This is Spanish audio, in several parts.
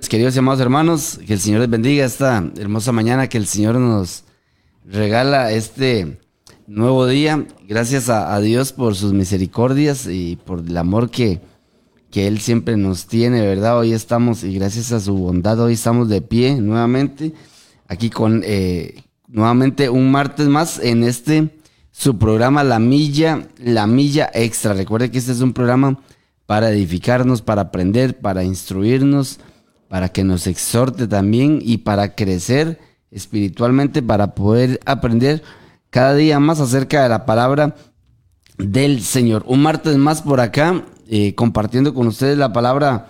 Queridos y amados hermanos, que el Señor les bendiga esta hermosa mañana que el Señor nos regala este nuevo día. Gracias a, Dios por sus misericordias y por el amor que, que Él siempre nos tiene, ¿verdad? Hoy estamos, y gracias a su bondad, hoy estamos de pie nuevamente, aquí con eh, nuevamente un martes más en este su programa La Milla, La Milla Extra. Recuerde que este es un programa para edificarnos, para aprender, para instruirnos para que nos exhorte también y para crecer espiritualmente, para poder aprender cada día más acerca de la palabra del Señor. Un martes más por acá, eh, compartiendo con ustedes la palabra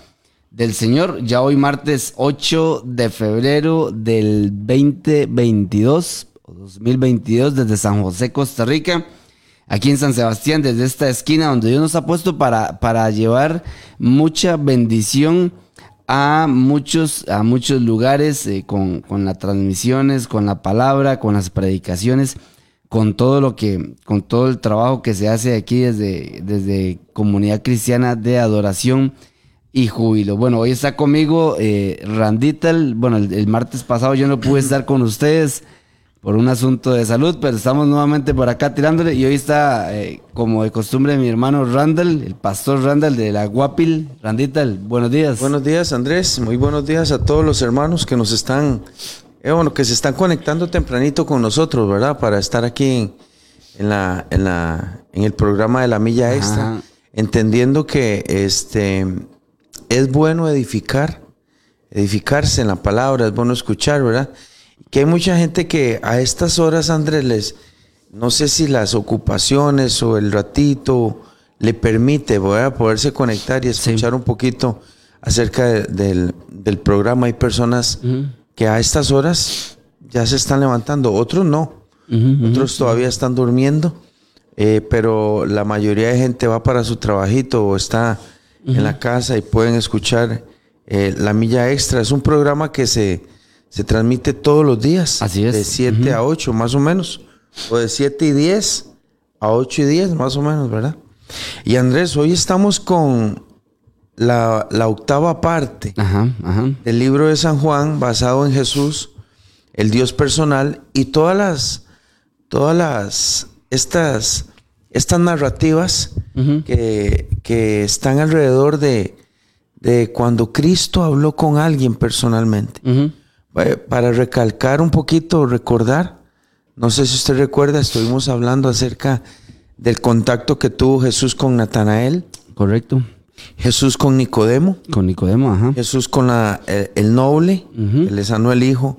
del Señor. Ya hoy martes 8 de febrero del 2022, 2022, desde San José, Costa Rica. Aquí en San Sebastián, desde esta esquina donde Dios nos ha puesto para, para llevar mucha bendición a muchos, a muchos lugares eh, con, las transmisiones, con la palabra, con las predicaciones, con todo lo que, con todo el trabajo que se hace aquí desde, desde Comunidad Cristiana de Adoración y Júbilo. Bueno, hoy está conmigo eh. Bueno, el, martes pasado yo no pude estar con ustedes por un asunto de salud, pero estamos nuevamente por acá tirándole y hoy está, eh, como de costumbre, mi hermano Randall, el pastor Randall de la Guapil. Randita, buenos días. Buenos días, Andrés. Muy buenos días a todos los hermanos que nos están, eh, bueno, que se están conectando tempranito con nosotros, ¿verdad? Para estar aquí en, la, en, la, en el programa de la Milla Extra, entendiendo que este, es bueno edificar, edificarse en la palabra, es bueno escuchar, ¿verdad? Que hay mucha gente que a estas horas, Andrés, les, no sé si las ocupaciones o el ratito le permite poderse conectar y escuchar un poquito acerca del, programa. Hay personas que a estas horas ya se están levantando, otros no, otros todavía están durmiendo, eh, pero la mayoría de gente va para su trabajito o está en la casa y pueden escuchar eh, La Milla Extra. Es un programa que se se transmite todos los días. Así es. De 7 a 8 más o menos. O de 7 y 10 a 8 y 10 más o menos, ¿verdad? Y Andrés, hoy estamos con la, octava parte del libro de San Juan basado en Jesús, el Dios personal y todas las, todas las, estas, estas narrativas que, que, están alrededor de, de, cuando Cristo habló con alguien personalmente. Para recalcar un poquito, recordar, no sé si usted recuerda, estuvimos hablando acerca del contacto que tuvo Jesús con Natanael. Correcto. Jesús con Nicodemo. Con Nicodemo, ajá. Jesús con la, el, noble, que le sanó el hijo.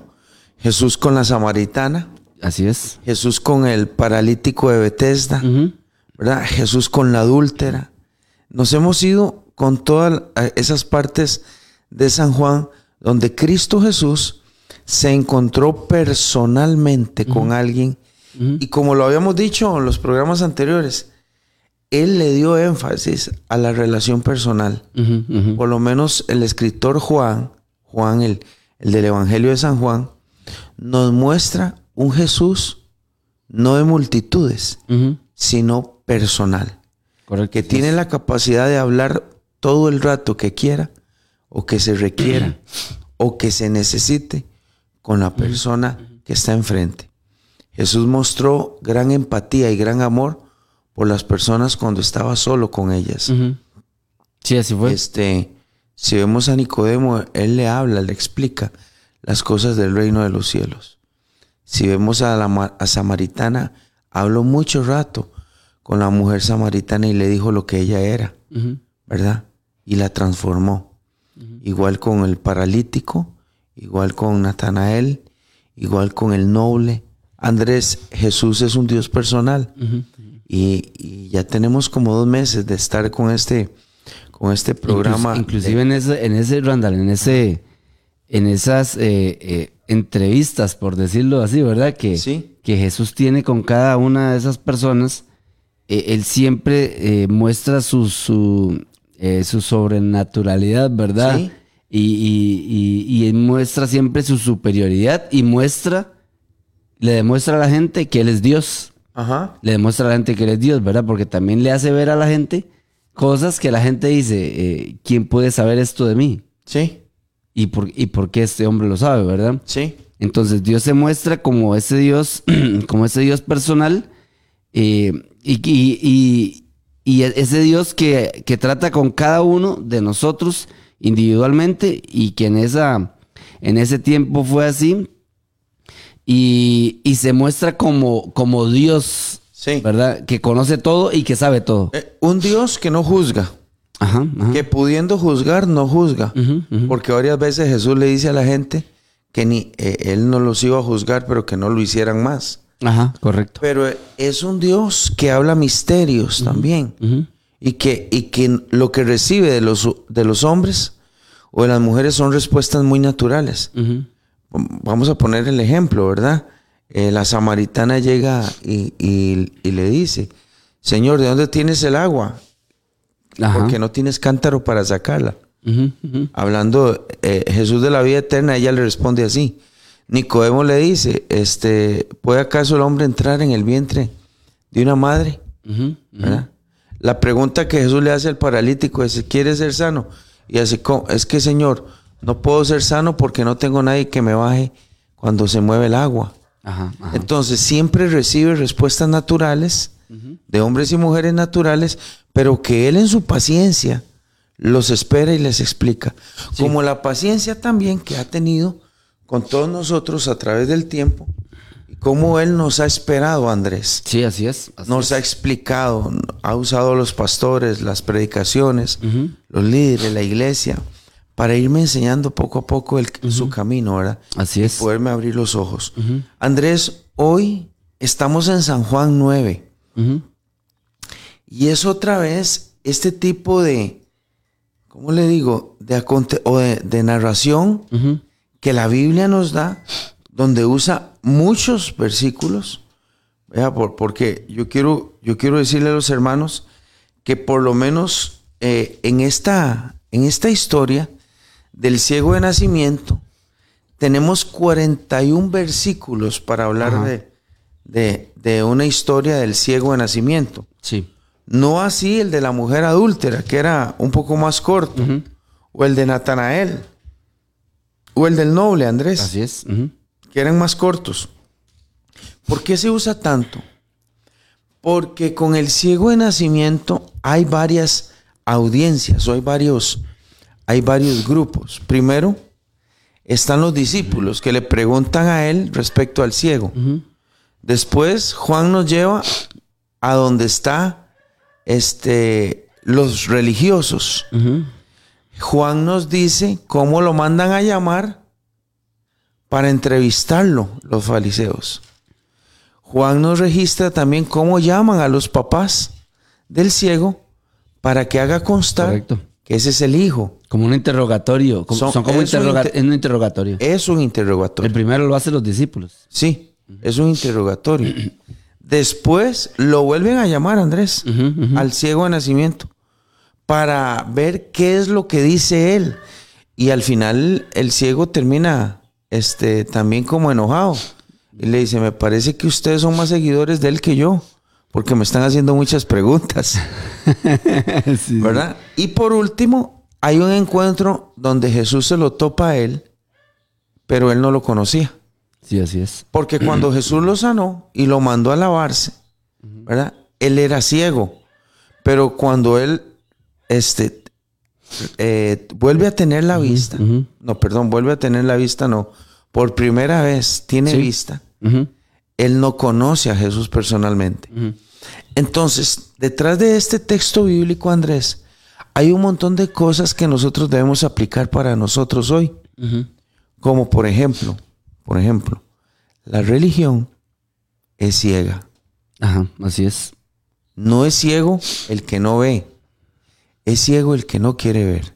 Jesús con la samaritana. Así es. Jesús con el paralítico de Bethesda. ¿Verdad? Jesús con la adúltera. Nos hemos ido con todas esas partes de San Juan donde Cristo Jesús se encontró personalmente con alguien y como lo habíamos dicho en los programas anteriores, él le dio énfasis a la relación personal. Por lo menos el escritor Juan, Juan, el, el del Evangelio de San Juan, nos muestra un Jesús no de multitudes, sino personal. Que tiene la capacidad de hablar todo el rato que quiera o que se requiera o que se necesite con la persona que está enfrente. Jesús mostró gran empatía y gran amor por las personas cuando estaba solo con ellas. Sí, así fue. Este, si vemos a Nicodemo, él le habla, le explica las cosas del reino de los cielos. Si vemos a la samaritana, habló mucho rato con la mujer samaritana y le dijo lo que ella era, ¿verdad? Y la transformó. Igual con el paralítico, igual con Natanael, igual con el noble. Andrés, Jesús es un Dios personal. y, ya tenemos como dos meses de estar con este, con este programa. inclusive en ese, en ese Randall, en ese, en esas eh, eh, entrevistas, por decirlo así, ¿verdad? Que, que Jesús tiene con cada una de esas personas. Eh, él siempre muestra su, su, su sobrenaturalidad, ¿verdad? Sí y, muestra siempre su superioridad y muestra, le demuestra a la gente que Él es Dios. Ajá. Le demuestra a la gente que Él es Dios, ¿verdad? Porque también le hace ver a la gente cosas que la gente dice, eh, ¿quién puede saber esto de mí? Sí. y por, y por qué este hombre lo sabe, ¿verdad? Sí. Entonces Dios se muestra como ese Dios, como ese Dios personal eh, y, y- y- y ese Dios que, que trata con cada uno de nosotros individualmente y que en, esa, en ese tiempo fue así y, y se muestra como, como Dios, Sí. ¿verdad? Que conoce todo y que sabe todo. Eh, un Dios que no juzga, Ajá, ajá. que pudiendo juzgar, no juzga. Porque varias veces Jesús le dice a la gente que ni eh, él no los iba a juzgar, pero que no lo hicieran más. Ajá, correcto. Pero es un Dios que habla misterios también. Y que, y que lo que recibe de los, de los hombres o de las mujeres son respuestas muy naturales. Vamos a poner el ejemplo, ¿verdad? Eh, la samaritana llega y, y- y le dice, Señor, ¿de dónde tienes el agua? Ajá. Porque no tienes cántaro para sacarla. Hablando eh, Jesús de la vida eterna, ella le responde así. Nicodemo le dice, este, ¿puede acaso el hombre entrar en el vientre de una madre? ¿verdad? La pregunta que Jesús le hace al paralítico es, ¿quieres ser sano? Y así, "¿Cómo? es que Señor, no puedo ser sano porque no tengo nadie que me baje cuando se mueve el agua. Ajá, ajá. Entonces siempre recibe respuestas naturales de hombres y mujeres naturales, pero que Él en su paciencia los espera y les explica. Como la paciencia también que ha tenido con todos nosotros a través del tiempo, cómo Él nos ha esperado, Andrés Sí, así es. así nos ha explicado, ha usado a los pastores, las predicaciones, los líderes, la iglesia, para irme enseñando poco a poco el- su camino, ¿verdad? Así es. Poderme abrir los ojos. Andrés, hoy estamos en San Juan 9 Ujú. y es otra vez este tipo de, ¿cómo le digo? De, o de, de narración que la Biblia nos da, donde usa muchos versículos. Vea, por, porque yo quiero, yo quiero decirle a los hermanos que por lo menos eh, en, esta, en esta historia del ciego de nacimiento, tenemos 41 versículos para hablar de, de- de una historia del ciego de nacimiento. Sí. No así el de la mujer adúltera, que era un poco más corto, o el de Natanael, o el del noble Andrés Así es. Que eran más cortos. ¿Por qué se usa tanto? Porque con el ciego de nacimiento hay varias audiencias, o hay varios, hay varios grupos. Primero están los discípulos que le preguntan a él respecto al ciego. Después Juan nos lleva a donde está este, los religiosos. Juan nos dice cómo lo mandan a llamar para entrevistarlo los fariseos. Juan nos registra también cómo llaman a los papás del ciego para que haga constar Correcto. que ese es el hijo. Como un interrogatorio. como- Son- son como es un inter- un interrogatorio. Es un interrogatorio. El primero lo hacen los discípulos. Sí, es un interrogatorio. Después lo vuelven a llamar, Andrés, al ciego de nacimiento, para ver qué es lo que dice él. Y al final el ciego termina este, también como enojado. Y le dice, me parece que ustedes son más seguidores de él que yo, porque me están haciendo muchas preguntas, Sí. ¿verdad? Y por último, hay un encuentro donde Jesús se lo topa a él, pero él no lo conocía. Sí, así es. Porque cuando Jesús lo sanó y lo mandó a lavarse, ¿verdad? Él era ciego. Pero cuando él este, eh, vuelve a tener la vista, no, perdón, vuelve a tener la vista, no, por primera vez tiene Sí. vista, él no conoce a Jesús personalmente. Entonces, detrás de este texto bíblico, Andrés, hay un montón de cosas que nosotros debemos aplicar para nosotros hoy. Como por ejemplo, por ejemplo, la religión es ciega. Ajá, así es. No es ciego el que no ve, es ciego el que no quiere ver.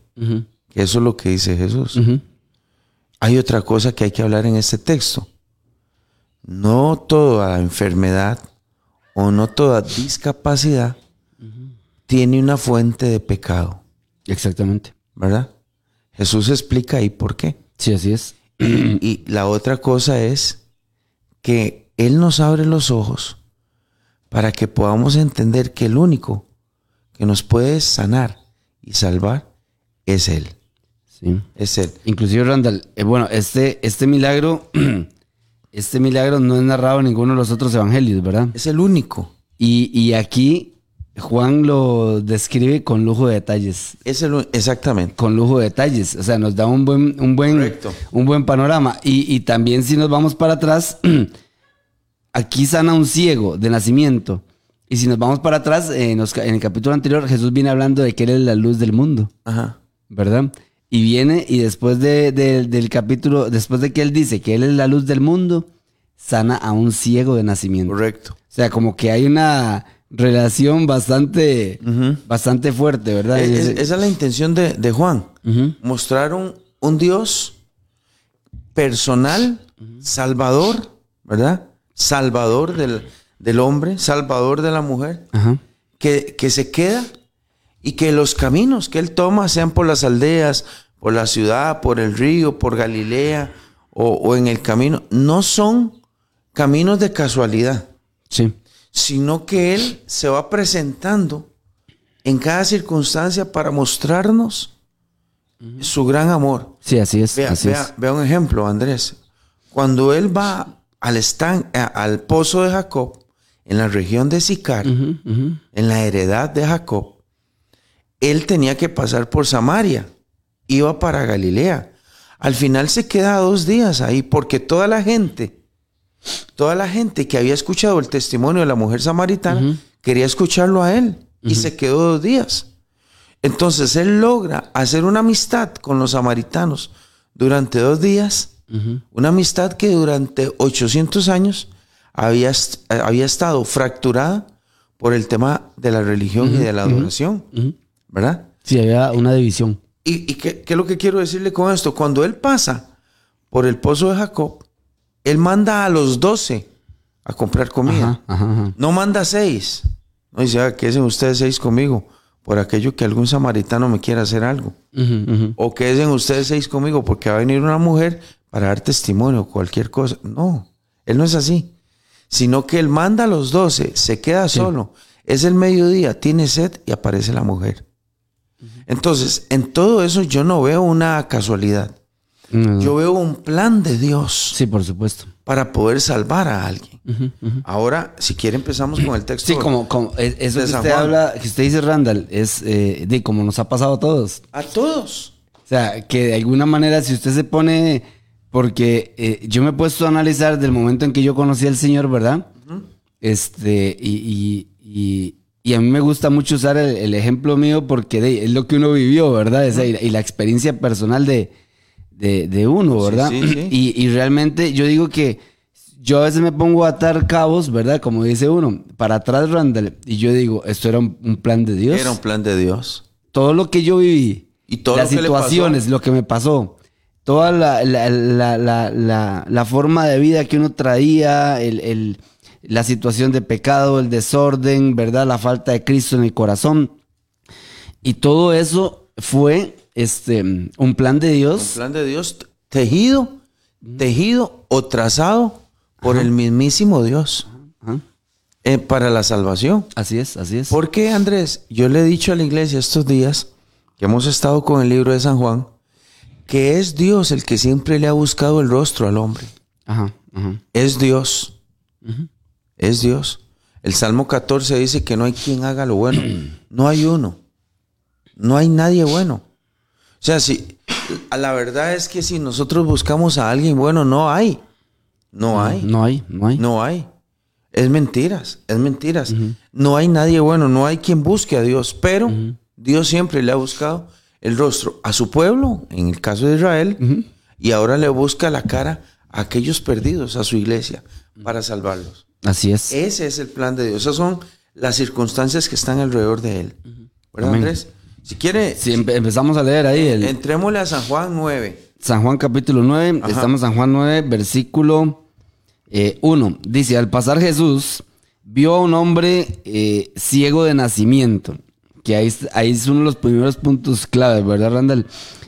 Eso es lo que dice Jesús. Hay otra cosa que hay que hablar en este texto. No toda enfermedad o no toda discapacidad tiene una fuente de pecado, Exactamente. ¿verdad? Jesús explica ahí por qué. Sí, así es. Y, y la otra cosa es que Él nos abre los ojos para que podamos entender que el único que nos puede sanar y salvar es Él. Sí. Es Él. Inclusive, Randall, eh, bueno, este, este milagro, este milagro no es narrado en ninguno de los otros evangelios, ¿verdad? Es el único. Y, y aquí Juan lo describe con lujo de detalles. Es el, exactamente. Con lujo de detalles. O sea, nos da un buen, un buen, Correcto. un buen panorama. Y, y también si nos vamos para atrás, aquí sana un ciego de nacimiento. Y si nos vamos para atrás, en, los en el capítulo anterior, Jesús viene hablando de que Él es la luz del mundo. Ajá. ¿verdad? Y viene y después de, de- del capítulo, después de que él dice que él es la luz del mundo, sana a un ciego de nacimiento. Correcto. O sea, como que hay una relación bastante, bastante fuerte, ¿verdad? Es- Y es- ese- esa es la intención de, de Juan. Mostrar un, un Dios personal, salvador, ¿verdad? Salvador del, del hombre, salvador de la mujer, que, que se queda y que los caminos que él toma, sean por las aldeas, por la ciudad, por el río, por Galilea o, o en el camino, no son caminos de casualidad, Sí. sino que él se va presentando en cada circunstancia para mostrarnos su gran amor. Sí, así es. Vea, así vea- es. vea un ejemplo, Andrés. Cuando él va al, a- al pozo de Jacob, en la región de Sicar, en la heredad de Jacob, él tenía que pasar por Samaria, iba para Galilea. Al final se queda dos días ahí porque toda la gente, toda la gente que había escuchado el testimonio de la mujer samaritana, quería escucharlo a él y se quedó dos días. Entonces él logra hacer una amistad con los samaritanos durante dos días, una amistad que durante 800 años había, eh, había estado fracturada por el tema de la religión y de la adoración, ¿verdad? Sí, había una división. ¿Y, y qué, qué es lo que quiero decirle con esto? Cuando él pasa por el pozo de Jacob, él manda a los doce a comprar comida. Ajá, ajá, ajá. No manda seis. No dice, "Ah, quédense ustedes seis conmigo por aquello que algún samaritano me quiera hacer algo. Ujú, ujú. O quédense ustedes seis conmigo porque va a venir una mujer para dar testimonio o cualquier cosa. No, él no es así. Sino que él manda a los doce, se queda solo. Es el mediodía, tiene sed y aparece la mujer. Entonces, en todo eso yo no veo una casualidad. Mm, Yo veo un plan de Dios Sí, por supuesto. para poder salvar a alguien. Ahora, si quiere, empezamos con el texto. Sí, como, como eh, eso que usted habla, que usted dice, Randall, es eh, de como nos ha pasado a todos. A todos. O sea, que de alguna manera, si usted se pone, porque eh, yo me he puesto a analizar del momento en que yo conocí al Señor, ¿verdad? Este, y, y, y, y a mí me gusta mucho usar el, el ejemplo mío porque de- es lo que uno vivió, ¿verdad? O sea, y, y la experiencia personal de, de, de uno, ¿verdad? sí, sí. Y, y realmente yo digo que yo a veces me pongo a atar cabos, ¿verdad? Como dice uno, para atrás, Randall, y yo digo, esto era un, un plan de Dios. Era un plan de Dios. Todo lo que yo viví, Y todo las lo que le situaciones, pasó. lo que me pasó, toda la, la, la, la, la- la forma de vida que uno traía, el, el- la situación de pecado, el desorden, ¿verdad? La falta de Cristo en el corazón. Y todo eso fue este, un plan de Un Dios. plan de Dios tejido, tejido o trazado por el mismísimo Dios Ajá. eh, para la salvación. Así es, así es. ¿Por qué, Andrés? Yo le he dicho a la iglesia estos días que hemos estado con el libro de San Juan, que es Dios el que siempre le ha buscado el rostro al hombre. Ajá, ajá. Es Dios. Es Dios. El Salmo 14 dice que no hay quien haga lo bueno. No hay uno. No hay nadie bueno. O sea, si la verdad es que si nosotros buscamos a alguien bueno, no hay. No hay. No hay, no hay. No hay. Es mentiras, es mentiras. No hay nadie bueno, no hay quien busque a Dios, pero Dios siempre le ha buscado el rostro a su pueblo, en el caso de Israel, y ahora le busca la cara a aquellos perdidos, a su iglesia, para salvarlos. Así es. Ese es el plan de Dios. Esas son las circunstancias que están alrededor de él. ¿Verdad, Amén. Andrés? Si quiere, empe- empezamos a leer ahí el, entrémosle a San Juan 9. San Juan capítulo 9, Ajá. estamos en San Juan 9, versículo 1. Dice, al pasar Jesús vio a un hombre eh, ciego de nacimiento, que ahí, es- ahí es uno de los primeros puntos clave, ¿verdad, Randall?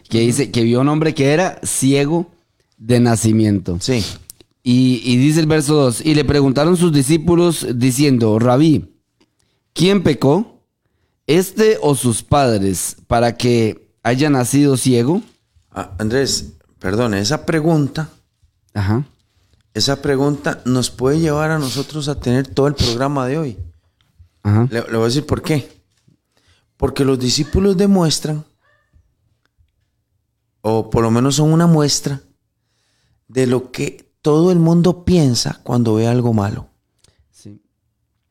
Que dice que vio a un hombre que era ciego de nacimiento. Sí. Y, y dice el verso 2, y le preguntaron sus discípulos diciendo, Rabí, ¿quién pecó? ¿Este o sus padres para que haya nacido ciego? Ah, Andrés, perdón, esa pregunta, Ajá. esa pregunta nos puede llevar a nosotros a tener todo el programa de hoy. Ajá. Le, le voy a decir por qué. Porque los discípulos demuestran, o por lo menos son una muestra, de lo que todo el mundo piensa cuando ve algo malo. Sí.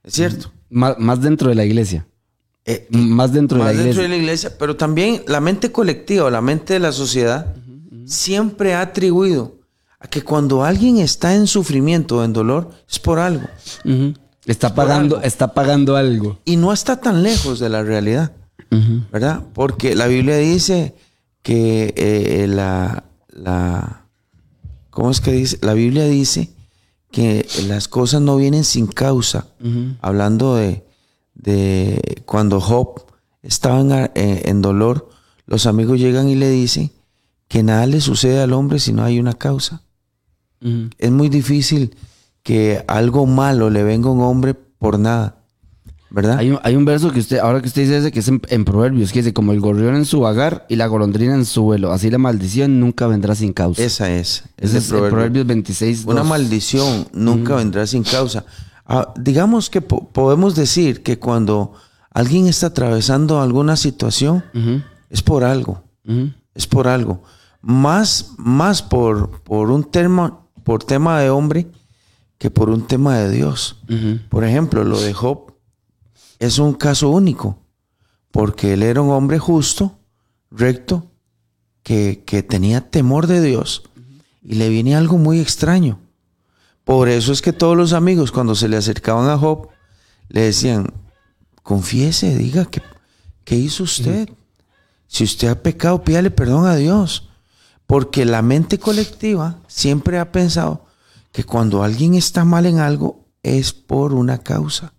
¿Es cierto? Má- más dentro de la iglesia. Eh, Más dentro de más la dentro iglesia. de la iglesia, pero también la mente colectiva o la mente de la sociedad siempre ha atribuido a que cuando alguien está en sufrimiento o en dolor es por algo. Está pagando, algo. está pagando algo. y no está tan lejos de la realidad. ¿verdad? Porque la Biblia dice que eh, la, la, ¿cómo es que dice? La Biblia dice que las cosas no vienen sin causa. Hablando de, de cuando Job estaba en, eh, en dolor, los amigos llegan y le dicen que nada le sucede al hombre si no hay una causa. Es muy difícil que algo malo le venga a un hombre por nada, ¿verdad? Hay un, hay un verso que usted, ahora que usted dice ese, que es en, en Proverbios, que dice, como el gorrión en su vagar y la golondrina en su vuelo, así la maldición nunca vendrá sin causa. Esa es. Ese es Proverbios, Proverbios 26, Una 2. maldición nunca vendrá sin causa. Ah, digamos que po- podemos decir que cuando alguien está atravesando alguna situación, es por algo. es por algo. Más, más por, por un tema, por tema de hombre que por un tema de Dios. Por ejemplo, lo de Job es un caso único, porque él era un hombre justo, recto, que, que tenía temor de Dios y le viene algo muy extraño. Por eso es que todos los amigos cuando se le acercaban a Job le decían, confiese, diga, ¿qué, qué hizo usted? Si usted ha pecado, pídale perdón a Dios. Porque la mente colectiva siempre ha pensado que cuando alguien está mal en algo es por una causa.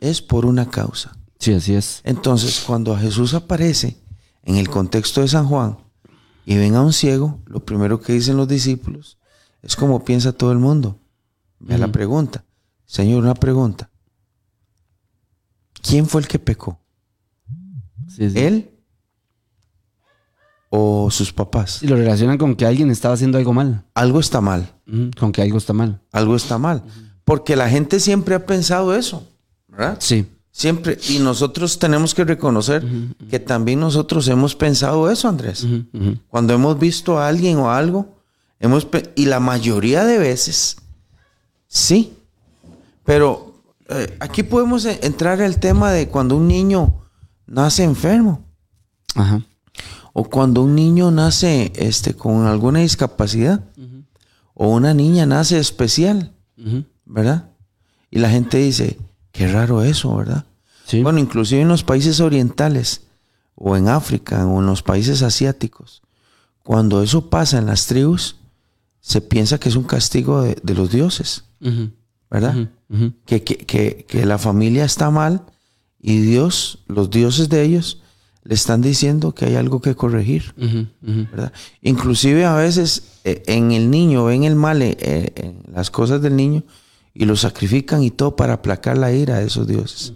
Es por una causa. Sí, así es. Entonces, cuando Jesús aparece en el contexto de San Juan y ven a un ciego, lo primero que dicen los discípulos es como piensa todo el mundo. Vea la Ujú. pregunta. Señor, una pregunta. ¿Quién fue el que pecó? Sí, sí. ¿Él o sus papás? Y lo relacionan con que alguien estaba haciendo algo mal. Algo está mal. Con que algo está mal. Algo está mal. Porque la gente siempre ha pensado eso. ¿Verdad? Sí. Siempre. Y nosotros tenemos que reconocer que también nosotros hemos pensado eso, Andrés. Cuando hemos visto a alguien o algo, hemos y la mayoría de veces, sí. Pero eh, aquí podemos e- entrar al tema de cuando un niño nace enfermo Ajá. o cuando un niño nace este, con alguna discapacidad o una niña nace especial. ¿verdad? Y la gente dice, qué raro eso, ¿verdad? Sí. Bueno, inclusive en los países orientales o en África o en los países asiáticos, cuando eso pasa en las tribus, se piensa que es un castigo de, de los dioses, ¿verdad? Que, que- que- que la familia está mal y Dios, los dioses de ellos, le están diciendo que hay algo que corregir. ¿verdad? Inclusive a veces eh, en el niño ven el mal, eh, eh, en las cosas del niño y lo sacrifican y todo para aplacar la ira de esos dioses.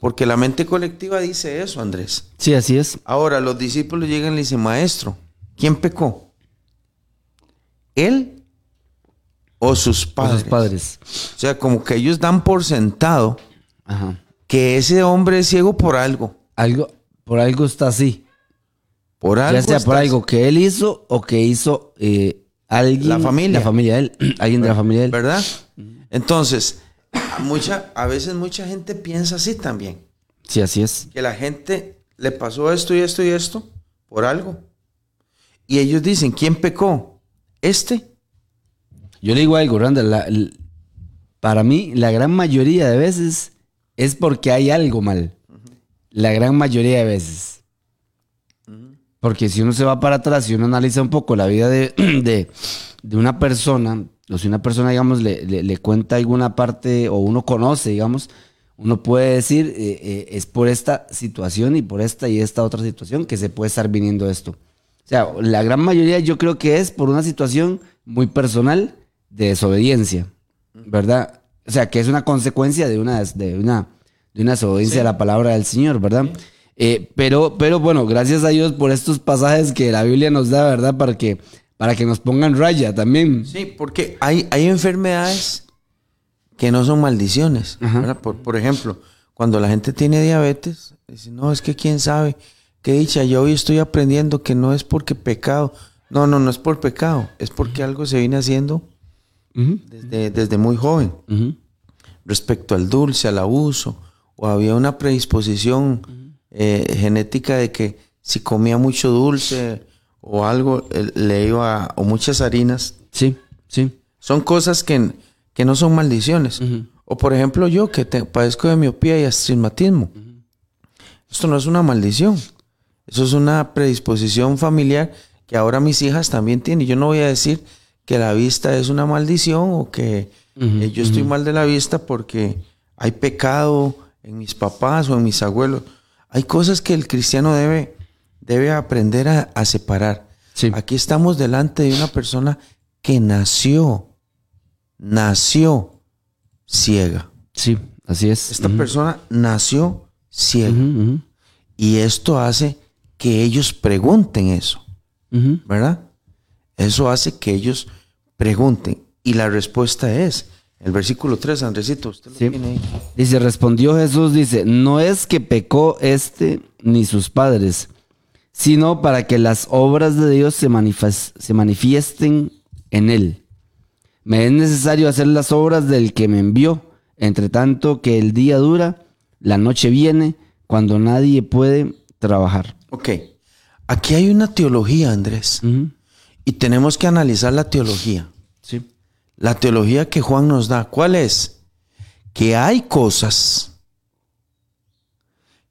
Porque la mente colectiva dice eso, Andrés. Sí, así es. Ahora los discípulos llegan y le dicen, maestro, ¿quién pecó? ¿Él o sus padres? sus padres. O sea, como que ellos dan por sentado Ajá. que ese hombre es ciego por algo. Algo, por algo está así. Por algo. ya sea por algo que él hizo o que hizo eh, alguien. La familia. La familia de él. alguien de la familia de él. ¿Verdad? Entonces, a mucha, a veces mucha gente piensa así también. Sí, así es. Que la gente le pasó esto y esto y esto por algo. Y ellos dicen, ¿quién pecó? ¿Este? Yo le digo algo, Randall. la- para mí, la gran mayoría de veces es porque hay algo mal. La gran mayoría de veces. Porque si uno se va para atrás, si uno analiza un poco la vida de, de- de una persona, o si una persona, digamos, le, le- le cuenta alguna parte, o uno conoce, digamos, uno puede decir, eh, eh, es por esta situación y por esta y esta otra situación que se puede estar viniendo esto. O sea, la gran mayoría yo creo que es por una situación muy personal de desobediencia, ¿verdad? O sea, que es una consecuencia de una, de una, de una desobediencia a la palabra del Señor, ¿verdad? Eh, pero, pero bueno, gracias a Dios por estos pasajes que la Biblia nos da, ¿verdad? Para que, para que nos pongan raya también. Sí, porque hay, hay enfermedades que no son maldiciones. Por, por, ejemplo, cuando la gente tiene diabetes, dice, no, es que quién sabe, qué dicha, yo hoy estoy aprendiendo que no es porque pecado. No, no, no es por pecado, es porque algo se viene haciendo desde, desde, muy joven. Respecto al dulce, al abuso, o había una predisposición eh, genética de que si comía mucho dulce o algo, le iba, o muchas harinas. Sí, sí. Son cosas que que no son maldiciones. O por ejemplo yo que padezco de miopía y astigmatismo. Esto no es una maldición. Eso es una predisposición familiar que ahora mis hijas también tienen. Yo no voy a decir que la vista es una maldición o que eh, yo estoy mal de la vista porque hay pecado en mis papás o en mis abuelos. Hay cosas que el cristiano debe, debe aprender a, separar. Aquí estamos delante de una persona que nació nació ciega. Sí, así es. Esta persona nació ciega. Y esto hace que ellos pregunten eso. ¿Verdad? Eso hace que ellos pregunten. Y la respuesta es, el versículo 3, Andresito, usted lo tiene ahí. Dice, respondió Jesús, dice, no es que pecó este ni sus padres, sino para que las obras de Dios se, se manifiesten en él. Me es necesario hacer las obras del que me envió, entre tanto que el día dura, la noche viene, cuando nadie puede trabajar. Ok, aquí hay una teología, Andrés, y tenemos que analizar la teología. Sí. La teología que Juan nos da, ¿cuál es? Que hay cosas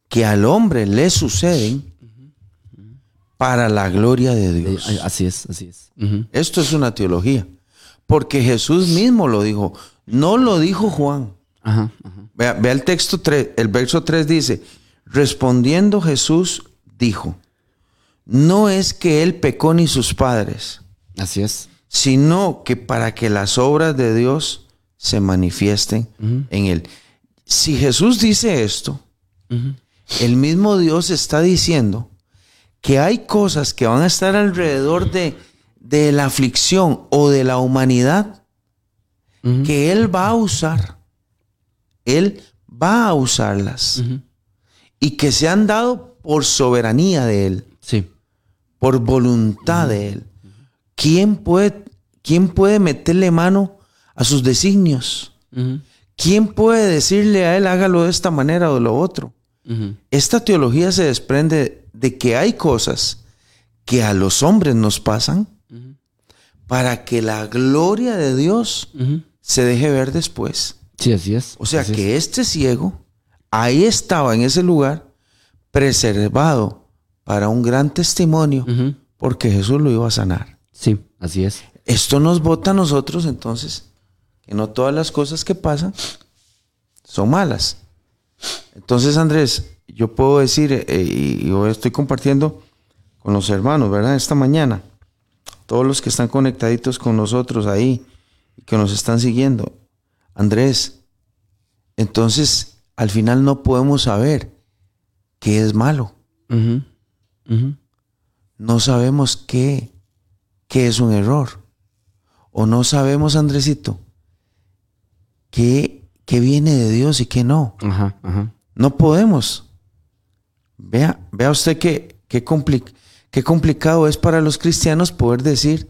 que al hombre le suceden para la gloria de Dios. Así es, así es. Esto es una teología. Porque Jesús mismo lo dijo. No lo dijo Juan. Vea, el texto 3, el verso 3 dice, respondiendo Jesús dijo, no es que él pecó ni sus padres. Así es. Sino que para que las obras de Dios se manifiesten en él. Si Jesús dice esto, el mismo Dios está diciendo que hay cosas que van a estar alrededor de de la aflicción o de la humanidad que Él va a usar. Él va a usarlas. Y que se han dado por soberanía de Él. Sí. Por voluntad de Él. ¿Quién puede, ¿Quién puede meterle mano a sus designios? ¿Quién puede decirle a Él hágalo de esta manera o de lo otro? Esta teología se desprende de que hay cosas que a los hombres nos pasan para que la gloria de Dios se deje ver después. Sí, así es. O sea que este ciego ahí estaba en ese lugar preservado para un gran testimonio porque Jesús lo iba a sanar. Sí, así es. Esto nos bota a nosotros entonces que no todas las cosas que pasan son malas. Entonces, Andrés, yo puedo decir, eh, y yo estoy compartiendo con los hermanos, ¿verdad? Esta mañana todos los que están conectaditos con nosotros ahí que nos están siguiendo. Andrés, entonces al final no podemos saber qué es malo. No sabemos qué, qué es un error. O no sabemos, Andresito, qué, qué viene de Dios y qué no. No podemos. Vea, vea usted qué, qué, complicado qué complicado es para los cristianos poder decir,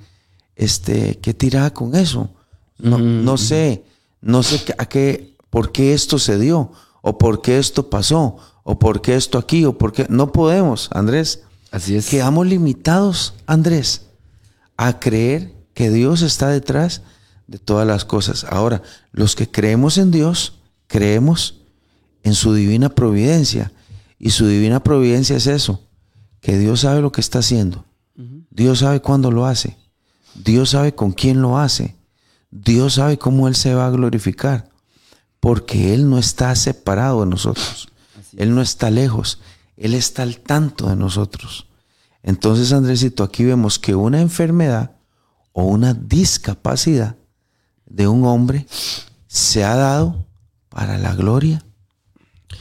este, qué tirada con eso. No, no sé, no sé a qué, por qué esto se dio, o por qué esto pasó, o por qué esto aquí, o por qué. No podemos, Andrés. Así es. Quedamos limitados, Andrés, a creer que Dios está detrás de todas las cosas. Ahora, los que creemos en Dios, creemos en su divina providencia. Y su divina providencia es eso, que Dios sabe lo que está haciendo. Dios sabe cuándo lo hace. Dios sabe con quién lo hace. Dios sabe cómo Él se va a glorificar. Porque Él no está separado de nosotros. Él no está lejos. Él está al tanto de nosotros. Entonces, Andresito, aquí vemos que una enfermedad o una discapacidad de un hombre se ha dado para la gloria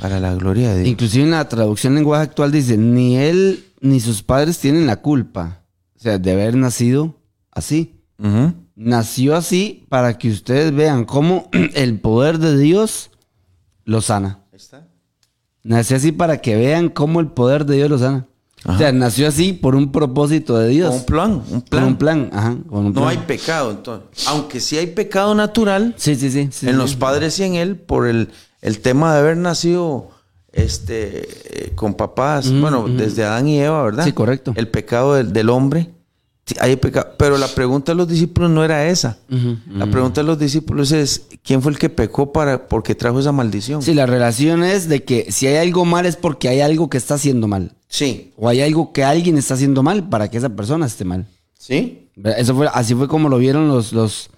Para la gloria de Dios. Inclusive en la traducción lenguaje actual dice, ni él ni sus padres tienen la culpa. O sea, de haber nacido así. Nació así para que ustedes vean cómo el poder de Dios lo sana. Nació así para que vean cómo el poder de Dios lo sana. O sea, nació así por un propósito de Dios. Con un plan, un plan. un plan, ajá. con un No plan. hay pecado, entonces. Aunque sí hay pecado natural Sí, sí, sí. sí, en sí. los padres y en él por el, el tema de haber nacido este, eh, con papás, bueno, desde Adán y Eva, ¿verdad? Sí, correcto. El pecado del, del hombre. Sí, hay pecado. Pero la pregunta de los discípulos no era esa. La pregunta de los discípulos es, ¿quién fue el que pecó para, porque trajo esa maldición? Sí, la relación es de que si hay algo mal es porque hay algo que está haciendo mal. Sí. O hay algo que alguien está haciendo mal para que esa persona esté mal. ¿Sí? Eso fue, así fue como lo vieron los, los,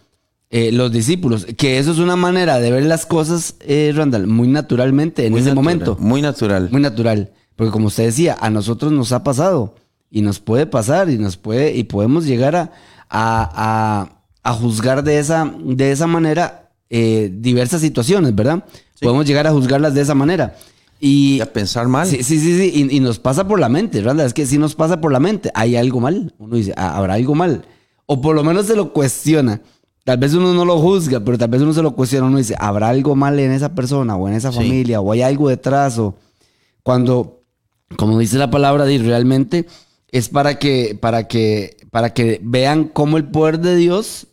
eh, los discípulos. Que eso es una manera de ver las cosas, eh, Randall, muy naturalmente en Muy ese natural, momento. Muy natural. Muy natural. Porque como usted decía, a nosotros nos ha pasado. Y nos puede pasar. Y nos puede. Y podemos llegar a, a, a- a juzgar de esa, de esa manera eh, diversas situaciones, ¿verdad? Podemos llegar a juzgarlas de esa manera. Y, Y a pensar mal. Sí, sí, sí, sí. Y, y nos pasa por la mente, ¿verdad? Es que sí nos pasa por la mente. Hay algo mal. Uno dice, "Ah, habrá algo mal. O por lo menos se lo cuestiona. Tal vez uno no lo juzga, pero tal vez uno se lo cuestiona. Uno dice, ¿habrá algo mal en esa persona o en esa Sí. familia? O hay algo detrás. O cuando, como dice la palabra, realmente es para que, para que, para que vean cómo el poder de Dios,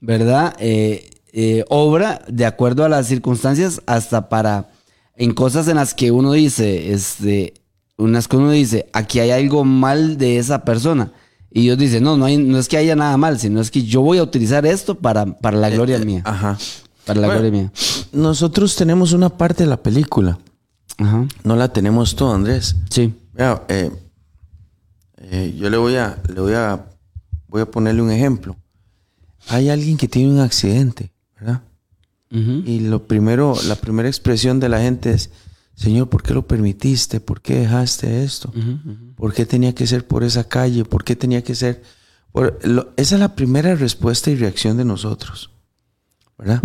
¿verdad? Eh, eh, obra de acuerdo a las circunstancias hasta para en cosas en las que uno dice, este, unas que uno dice, aquí hay algo mal de esa persona. Y Dios dice, no, no, hay, no es que haya nada mal, sino es que yo voy a utilizar esto para, para la gloria Eh, eh, mía. Ajá. Para la Bueno. gloria mía. Nosotros tenemos una parte de la película. Ajá. No la tenemos toda, Andrés. Sí. Eh, eh, yo le voy a, le voy a, voy a ponerle un ejemplo. Hay alguien que tiene un accidente, ¿verdad? Y lo primero, la primera expresión de la gente es, Señor, ¿por qué lo permitiste? ¿Por qué dejaste esto? ¿Por qué tenía que ser por esa calle? ¿Por qué tenía que ser? por- lo- esa es la primera respuesta y reacción de nosotros, ¿verdad?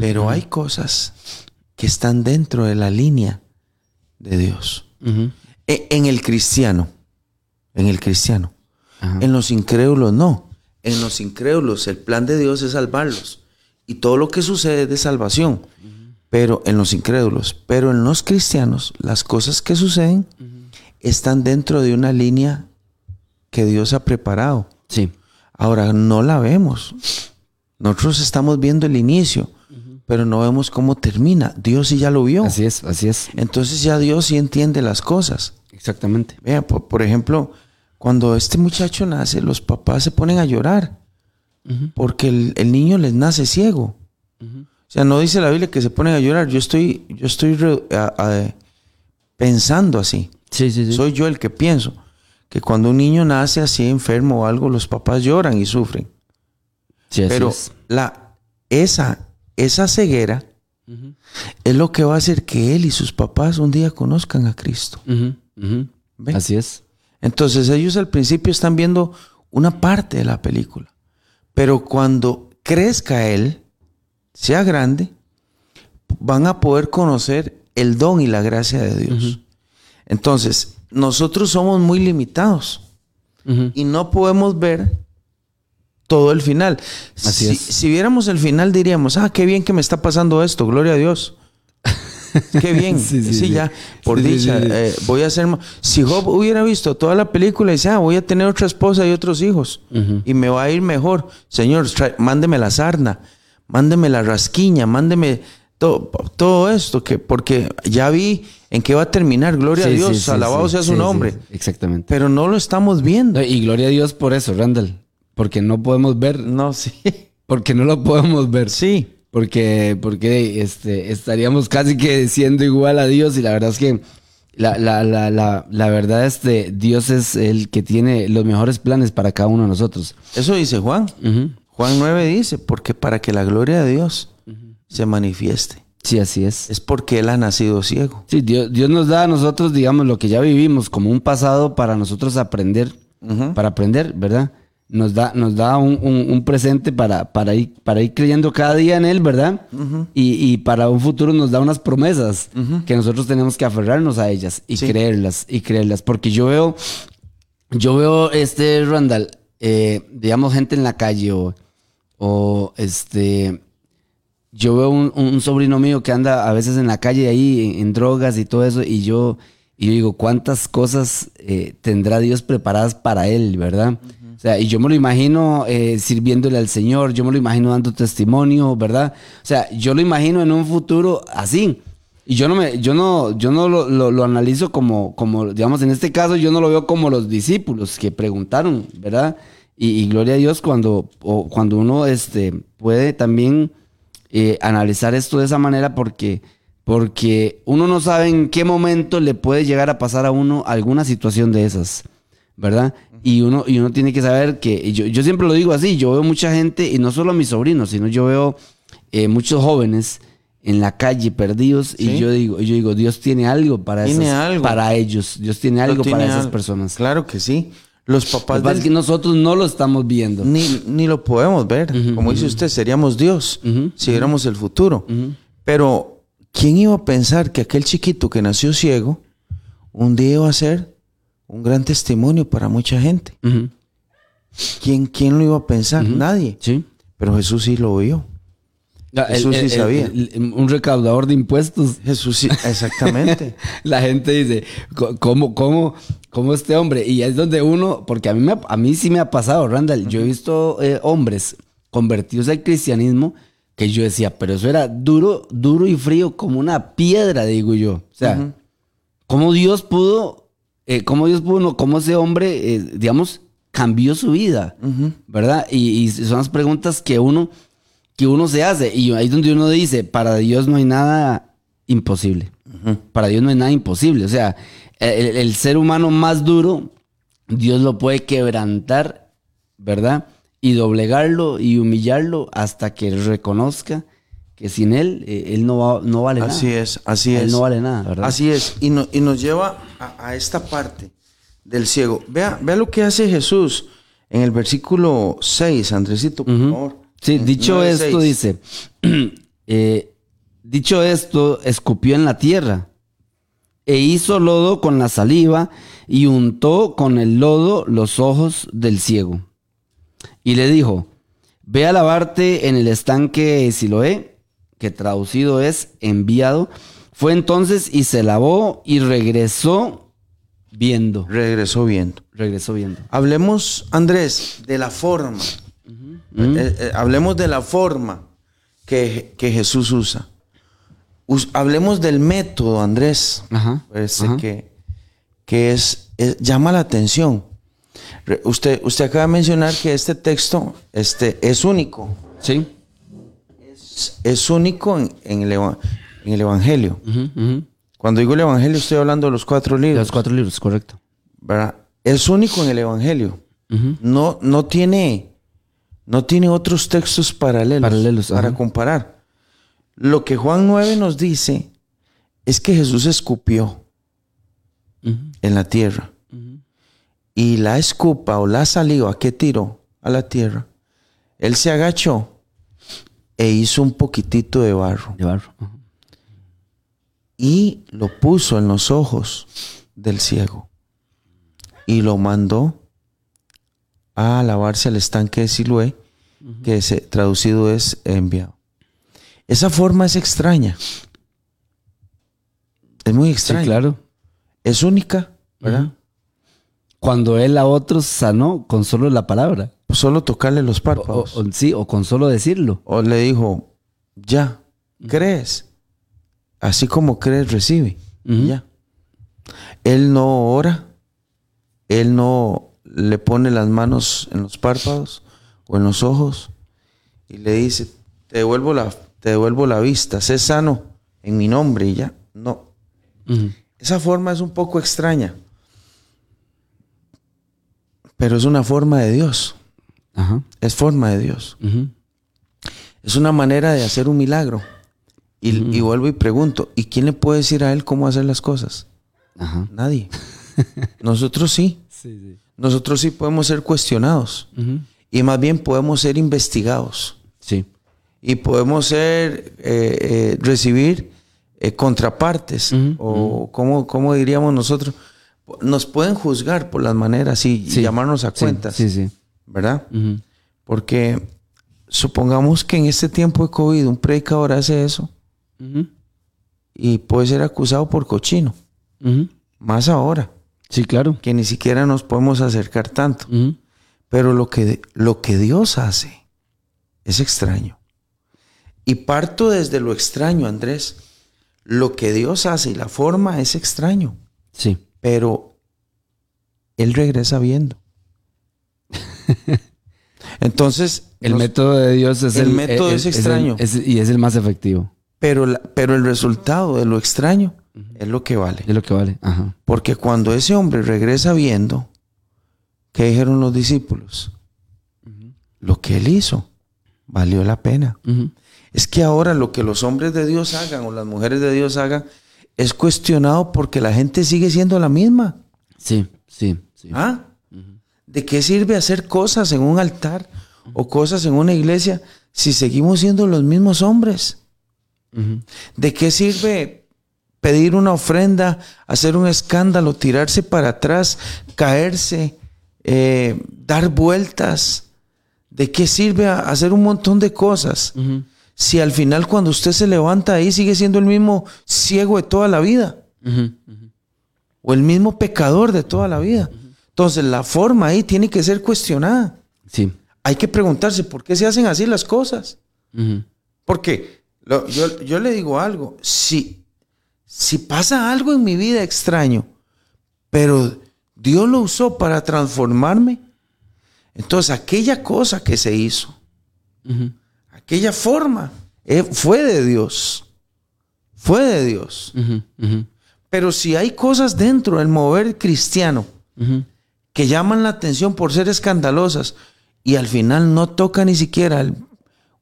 Pero hay cosas que están dentro de la línea de Dios. E- En el cristiano, en el cristiano. En los incrédulos no. En los incrédulos el plan de Dios es salvarlos. Y todo lo que sucede es de salvación. Pero en los incrédulos, pero en los cristianos, las cosas que suceden están dentro de una línea que Dios ha preparado. Sí. Ahora no la vemos. Nosotros estamos viendo el inicio, pero no vemos cómo termina. Dios sí ya lo vio. Así es, así es. Entonces ya Dios sí entiende las cosas. Exactamente. Vea, por, por ejemplo, cuando este muchacho nace, los papás se ponen a llorar porque el, el niño les nace ciego. O sea, no dice la Biblia que se ponen a llorar. Yo estoy, yo estoy re- a- a- pensando así. Sí, sí, sí. Soy yo el que pienso que cuando un niño nace así enfermo o algo, los papás lloran y sufren. Sí, Pero es. la, esa, esa ceguera es lo que va a hacer que él y sus papás un día conozcan a Cristo. Así es. Entonces ellos al principio están viendo una parte de la película. Pero cuando crezca él, sea grande, van a poder conocer el don y la gracia de Dios. Entonces, nosotros somos muy limitados y no podemos ver todo el final. Así si, es. si viéramos el final diríamos, ah, qué bien que me está pasando esto, gloria a Dios. Qué bien. Sí, sí, ya, por Sí, dicha, eh, voy a hacer... Si Job hubiera visto toda la película y dice, ah, voy a tener otra esposa y otros hijos y me va a ir mejor. Señor, mándeme la sarna, mándeme la rasquiña, mándeme todo, todo esto, que, porque ya vi en qué va a terminar. Gloria Sí, a Dios, sí, alabado sea su nombre. exactamente. Pero no lo estamos viendo. Y gloria a Dios por eso, Randall. Porque no podemos ver. No, sí. Porque no lo podemos ver. Sí. Porque, porque este, estaríamos casi que siendo igual a Dios. Y la verdad es que la, la, la, la, la verdad, este, Dios es el que tiene los mejores planes para cada uno de nosotros. Eso dice Juan. Juan 9 dice, porque para que la gloria de Dios se manifieste, Sí, así es. es porque Él ha nacido ciego. Sí, Dios, Dios nos da a nosotros, digamos, lo que ya vivimos como un pasado para nosotros aprender, para aprender, ¿verdad? nos da, nos da un, un- un presente para, para, ir, para ir creyendo cada día en Él, ¿verdad? y, y para un futuro nos da unas promesas que nosotros tenemos que aferrarnos a ellas y Sí. creerlas, y creerlas. Porque yo veo, yo veo, este, Randall, eh, digamos, gente en la calle o, o este, yo veo un, un sobrino mío que anda a veces en la calle ahí en, en drogas y todo eso y yo, y yo digo, ¿cuántas cosas eh, tendrá Dios preparadas para él, verdad? O sea, y yo me lo imagino eh, sirviéndole al Señor, yo me lo imagino dando testimonio, ¿verdad? O sea, yo lo imagino en un futuro así. Y yo no me, yo no, yo no lo, lo- lo analizo como, como, digamos, en este caso, yo no lo veo como los discípulos que preguntaron, ¿verdad? Y, y gloria a Dios cuando, o cuando uno este, puede también eh, analizar esto de esa manera porque, porque uno no sabe en qué momento le puede llegar a pasar a uno alguna situación de esas, ¿verdad? Y uno, y uno tiene que saber que, yo, yo siempre lo digo así, yo veo mucha gente, y no solo a mis sobrinos, sino yo veo eh, muchos jóvenes en la calle perdidos y yo digo, yo digo, Dios tiene algo para, Tiene esas- algo. para ellos, Dios tiene algo Tiene para esas personas. Claro que sí. Los Lo papás que del- nosotros no lo estamos viendo. ni, ni lo podemos ver. Como dice usted, seríamos Dios si viéramos el futuro. Pero, ¿quién iba a pensar que aquel chiquito que nació ciego un día iba a ser un gran testimonio para mucha gente? ¿Quién, quién lo iba a pensar? Nadie. Sí. Pero Jesús sí lo vio. El- Jesús sí el- el- sabía. el- un recaudador de impuestos. Jesús sí, exactamente. La gente dice, "Co- ¿cómo, cómo, cómo este hombre? Y es donde uno, porque a mí, me, a mí sí me ha pasado, Randall. Yo he visto eh, hombres convertidos al cristianismo que yo decía, pero eso era duro, duro y frío como una piedra, digo yo. O sea, ¿cómo Dios pudo, eh, cómo Dios pudo, no, cómo ese hombre, eh, digamos, cambió su vida? ¿Verdad? Y, y son las preguntas que uno, que uno se hace. Y ahí es donde uno dice, para Dios no hay nada imposible. Para Dios no hay nada imposible. O sea, el, el ser humano más duro, Dios lo puede quebrantar, ¿verdad? Y doblegarlo y humillarlo hasta que reconozca que sin él, eh, él no, va- no vale nada. Así es, así Él es. no vale nada, ¿verdad? Así es. Y, no- y nos lleva a, a esta parte del ciego. Vea, vea lo que hace Jesús en el versículo 6, Andresito, por favor. Sí, En dicho 9, esto, 6. dice, eh, dicho esto, escupió en la tierra e hizo lodo con la saliva y untó con el lodo los ojos del ciego. Y le dijo, ve a lavarte en el estanque Siloé, que traducido es enviado. Fue entonces y se lavó y regresó viendo. Regresó viendo. Regresó viendo. Hablemos, Andrés, de la forma. Eh, eh, hablemos de la forma que, que Jesús usa. Us- hablemos del método, Andrés. Ajá, ajá. que, que es, es- llama la atención. Re- Usted, usted acaba de mencionar que este texto este, es único. Sí. Es, es único en, en el, eva- en el Evangelio. Cuando digo el Evangelio, estoy hablando de los cuatro De libros. los cuatro libros, correcto. ¿verdad? Es único en el Evangelio. No, no tiene, no tiene otros textos paralelos, Paralelos, para ajá. comparar. Lo que Juan 9 nos dice es que Jesús escupió en la tierra. Y la escupa o la saliva que tiró a la tierra, él se agachó e hizo un poquitito de barro De barro. Y lo puso en los ojos del ciego y lo mandó a lavarse al estanque de Siloé, que se- traducido es enviado. Esa forma es extraña. Es muy Sí, extraña. claro. Es única, ¿verdad? Cuando él a otros sanó con solo la palabra. Solo tocarle los párpados. o- sí, o con solo decirlo. O le dijo, ya, crees. Así como crees, recibe. Ya. Él no ora. Él no le pone las manos en los párpados o en los ojos y le dice, te devuelvo la, te devuelvo la vista, sé sano en mi nombre y ya. No. Esa forma es un poco extraña. Pero es una forma de Dios. Es forma de Dios. Es una manera de hacer un milagro. Y, y vuelvo y pregunto, ¿y quién le puede decir a él cómo hacer las cosas? Nadie. Nosotros sí. Sí, sí. Nosotros sí podemos ser cuestionados. Y más bien podemos ser investigados. Sí. y podemos ser eh, eh, recibir eh, contrapartes. O como cómo diríamos nosotros nos pueden juzgar por las maneras y, y Sí. llamarnos a Sí, cuentas Sí, sí. verdad Ujú. porque supongamos que en este tiempo de covid un predicador hace eso y puede ser acusado por cochino. Más ahora Sí, claro. que ni siquiera nos podemos acercar tanto pero lo que lo que Dios hace es extraño y parto desde lo extraño Andrés lo que Dios hace y la forma es extraño Sí. pero él regresa viendo. Entonces, El método de Dios es el el, método es el- extraño. es- y es el más efectivo. pero, la- pero el resultado de lo extraño es lo que vale. Es lo que vale. Ajá. Porque cuando ese hombre regresa viendo, ¿qué dijeron los discípulos? Lo que él hizo valió la pena. Es que ahora lo que los hombres de Dios hagan o las mujeres de Dios hagan es cuestionado porque la gente sigue siendo la misma. Sí, sí, sí. ¿Ah? ¿De qué sirve hacer cosas en un altar o cosas en una iglesia si seguimos siendo los mismos hombres? ¿De qué sirve pedir una ofrenda, hacer un escándalo, tirarse para atrás, caerse, eh, dar vueltas? ¿De qué sirve hacer un montón de cosas si al final cuando usted se levanta ahí sigue siendo el mismo ciego de toda la vida? O el mismo pecador de toda la vida. Entonces la forma ahí tiene que ser cuestionada. Sí. Hay que preguntarse por qué se hacen así las cosas. Porque lo- yo, yo le digo algo, si, si pasa algo en mi vida extraño, pero Dios lo usó para transformarme, entonces aquella cosa que se hizo, aquella forma, eh, fue de Dios. Fue de Dios. Pero si hay cosas dentro del mover cristiano, que llaman la atención por ser escandalosas y al final no toca ni siquiera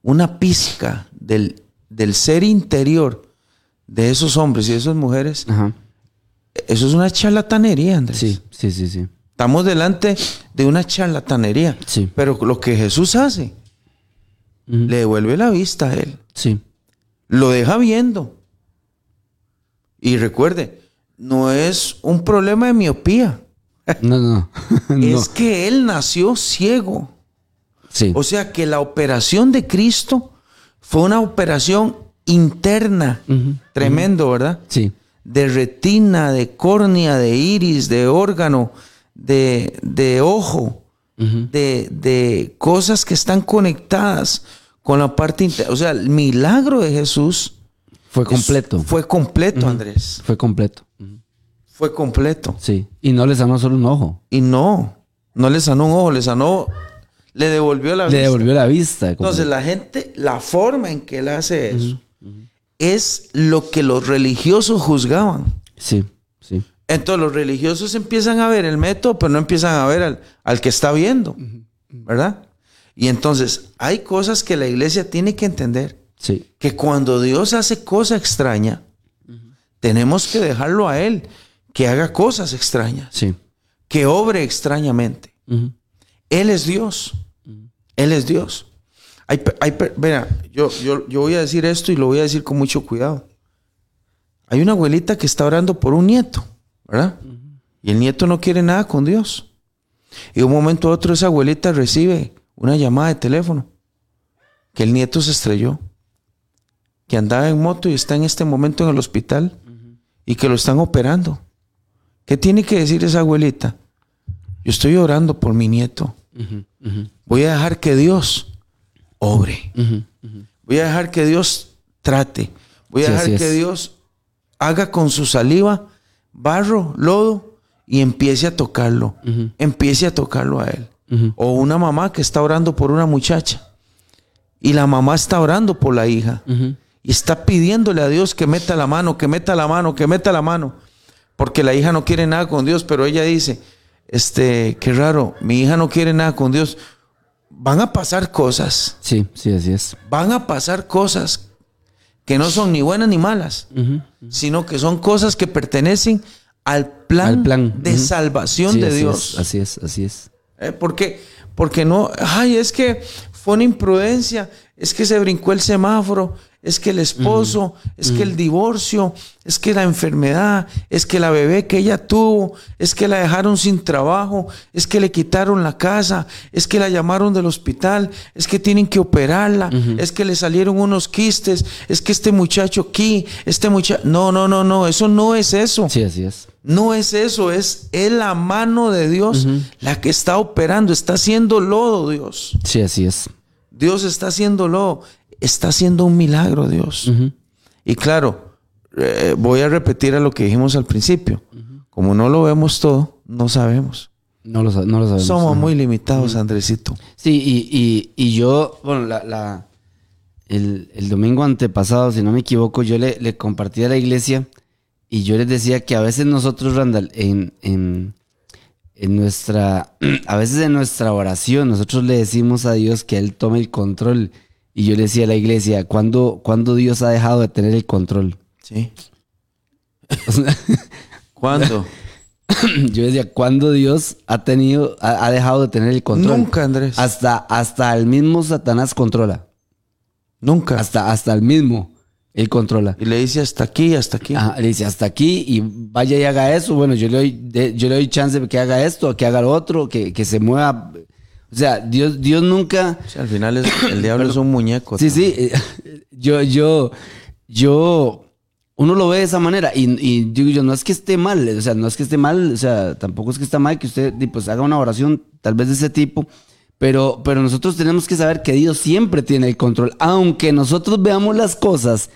una pizca del, del ser interior de esos hombres y de esas mujeres, Ajá. eso es una charlatanería, Andrés. Sí, sí, sí, sí. Estamos delante de una charlatanería. Sí. Pero lo que Jesús hace, le devuelve la vista a él. Sí. Lo deja viendo. Y recuerde, no es un problema de miopía. No, no. no. Es que él nació ciego. Sí. O sea que la operación de Cristo fue una operación interna. Tremendo, ¿verdad? Sí. De retina, de córnea, de iris, de órgano, de, de ojo, de, de cosas que están conectadas con la parte interna. O sea, el milagro de Jesús Fue es- completo. fue completo, Andrés. Fue completo. Fue completo. Sí. Y no le sanó solo un ojo. Y no, no le sanó un ojo, le sanó, le devolvió la Le vista. devolvió la vista. Entonces la gente, la forma en que él hace eso es lo que los religiosos juzgaban. Sí, sí. Entonces los religiosos empiezan a ver el método, pero no empiezan a ver al, al que está viendo, ¿verdad? Y entonces hay cosas que la iglesia tiene que entender, Sí. que cuando Dios hace cosa extraña, tenemos que dejarlo a Él, que haga cosas extrañas, Sí. que obre extrañamente. Él es Dios. Él es Dios. Hay, hay vea, yo, yo, yo voy a decir esto y lo voy a decir con mucho cuidado. Hay una abuelita que está orando por un nieto, ¿verdad? Y el nieto no quiere nada con Dios. Y de un momento a otro esa abuelita recibe una llamada de teléfono que el nieto se estrelló, que andaba en moto y está en este momento en el hospital y que lo están operando. ¿Qué tiene que decir esa abuelita? Yo estoy orando por mi nieto. Voy a dejar que Dios obre. Voy a dejar que Dios trate. Voy a Sí, dejar que es. Dios haga con su saliva barro, lodo y empiece a tocarlo. Empiece a tocarlo a él. O una mamá que está orando por una muchacha y la mamá está orando por la hija y está pidiéndole a Dios que meta la mano, que meta la mano, que meta la mano, porque la hija no quiere nada con Dios, pero ella dice, este, qué raro, mi hija no quiere nada con Dios. Van a pasar cosas, Sí, sí, así es. van a pasar cosas que no son ni buenas ni malas, sino que son cosas que pertenecen al plan, Al plan. de salvación Sí, de así Dios. es, así es, así es. ¿Eh? ¿Por qué? Porque no, ay, es que fue una imprudencia, es que se brincó el semáforo, es que el esposo, es que el divorcio, es que la enfermedad, es que la bebé que ella tuvo, es que la dejaron sin trabajo, es que le quitaron la casa, es que la llamaron del hospital, es que tienen que operarla, es que le salieron unos quistes, es que este muchacho aquí, este muchacho... No, no, no, no, eso no es eso. Sí, así es. No es eso, es, es la mano de Dios la que está operando, está haciendo lodo Dios. Sí, así es. Dios está haciendo lodo, está haciendo un milagro Dios. Y claro, eh, voy a repetir a lo que dijimos al principio. Como no lo vemos todo, no sabemos. No lo, no lo sabemos. Somos muy limitados, Andresito. Sí, y, y, y yo, bueno, la, la- el, el domingo antepasado, si no me equivoco, yo le, le compartí a la iglesia y yo les decía que a veces nosotros, Randall, en, en, en nuestra, a veces en nuestra oración, nosotros le decimos a Dios que Él tome el control. Y yo le decía a la iglesia, ¿cuándo, ¿cuándo Dios ha dejado de tener el control? Sí. O sea, ¿Cuándo? yo decía, ¿cuándo Dios ha tenido, ha, ha dejado de tener el control? Nunca, Andrés. Hasta, hasta el mismo Satanás controla. Nunca. Hasta, hasta el mismo él controla. Y le dice hasta aquí, hasta aquí. Ajá, le dice hasta aquí y vaya y haga eso. Bueno, yo le doy, de- yo le doy chance de que haga esto, que haga lo otro, que, que se mueva. O sea, Dios, Dios nunca. Sea, al final es- el diablo es un muñeco. Sí, sí. Yo, yo, yo. Uno lo ve de esa manera y, y digo yo, no es que esté mal, o sea, no es que esté mal, o sea, tampoco es que está mal que usted pues, haga una oración tal vez de ese tipo, pero, pero nosotros tenemos que saber que Dios siempre tiene el control, aunque nosotros veamos las cosas,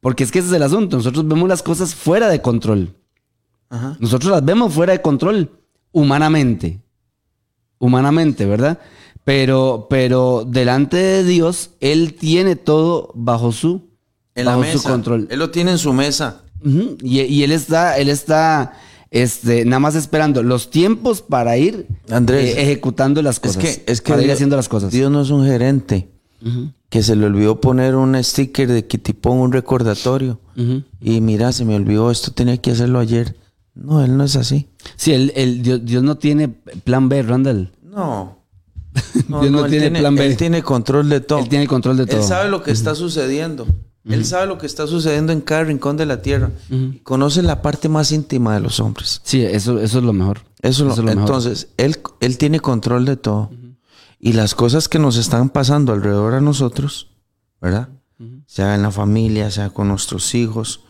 porque es que ese es el asunto, nosotros vemos las cosas fuera de control. Ajá. Nosotros las vemos fuera de control, humanamente. Humanamente, ¿verdad? Pero, pero delante de Dios, Él tiene todo bajo su, En la bajo mesa. su control. Él lo tiene en su mesa. Y, y Él está, Él está este, nada más esperando los tiempos para ir Andrés, eh, ejecutando las Es cosas. que, es que para ir Dios- haciendo las cosas. Dios no es un gerente que se le olvidó poner un sticker de Kitipón, un recordatorio. Y mira, se me olvidó, esto tenía que hacerlo ayer. No, él no es así. Sí, él- él- Dios, Dios no tiene plan B, Randall. No. Dios no él tiene plan B. Él tiene control de todo. Él tiene control de todo. Él sabe lo que está sucediendo. Él sabe lo que está sucediendo en cada rincón de la tierra. Conoce la parte más íntima de los hombres. Sí, eso, eso es lo mejor. Eso, lo- es lo mejor. entonces, él, él tiene control de todo. Y las cosas que nos están pasando alrededor a nosotros, ¿verdad? Sea en la familia, sea con nuestros hijos,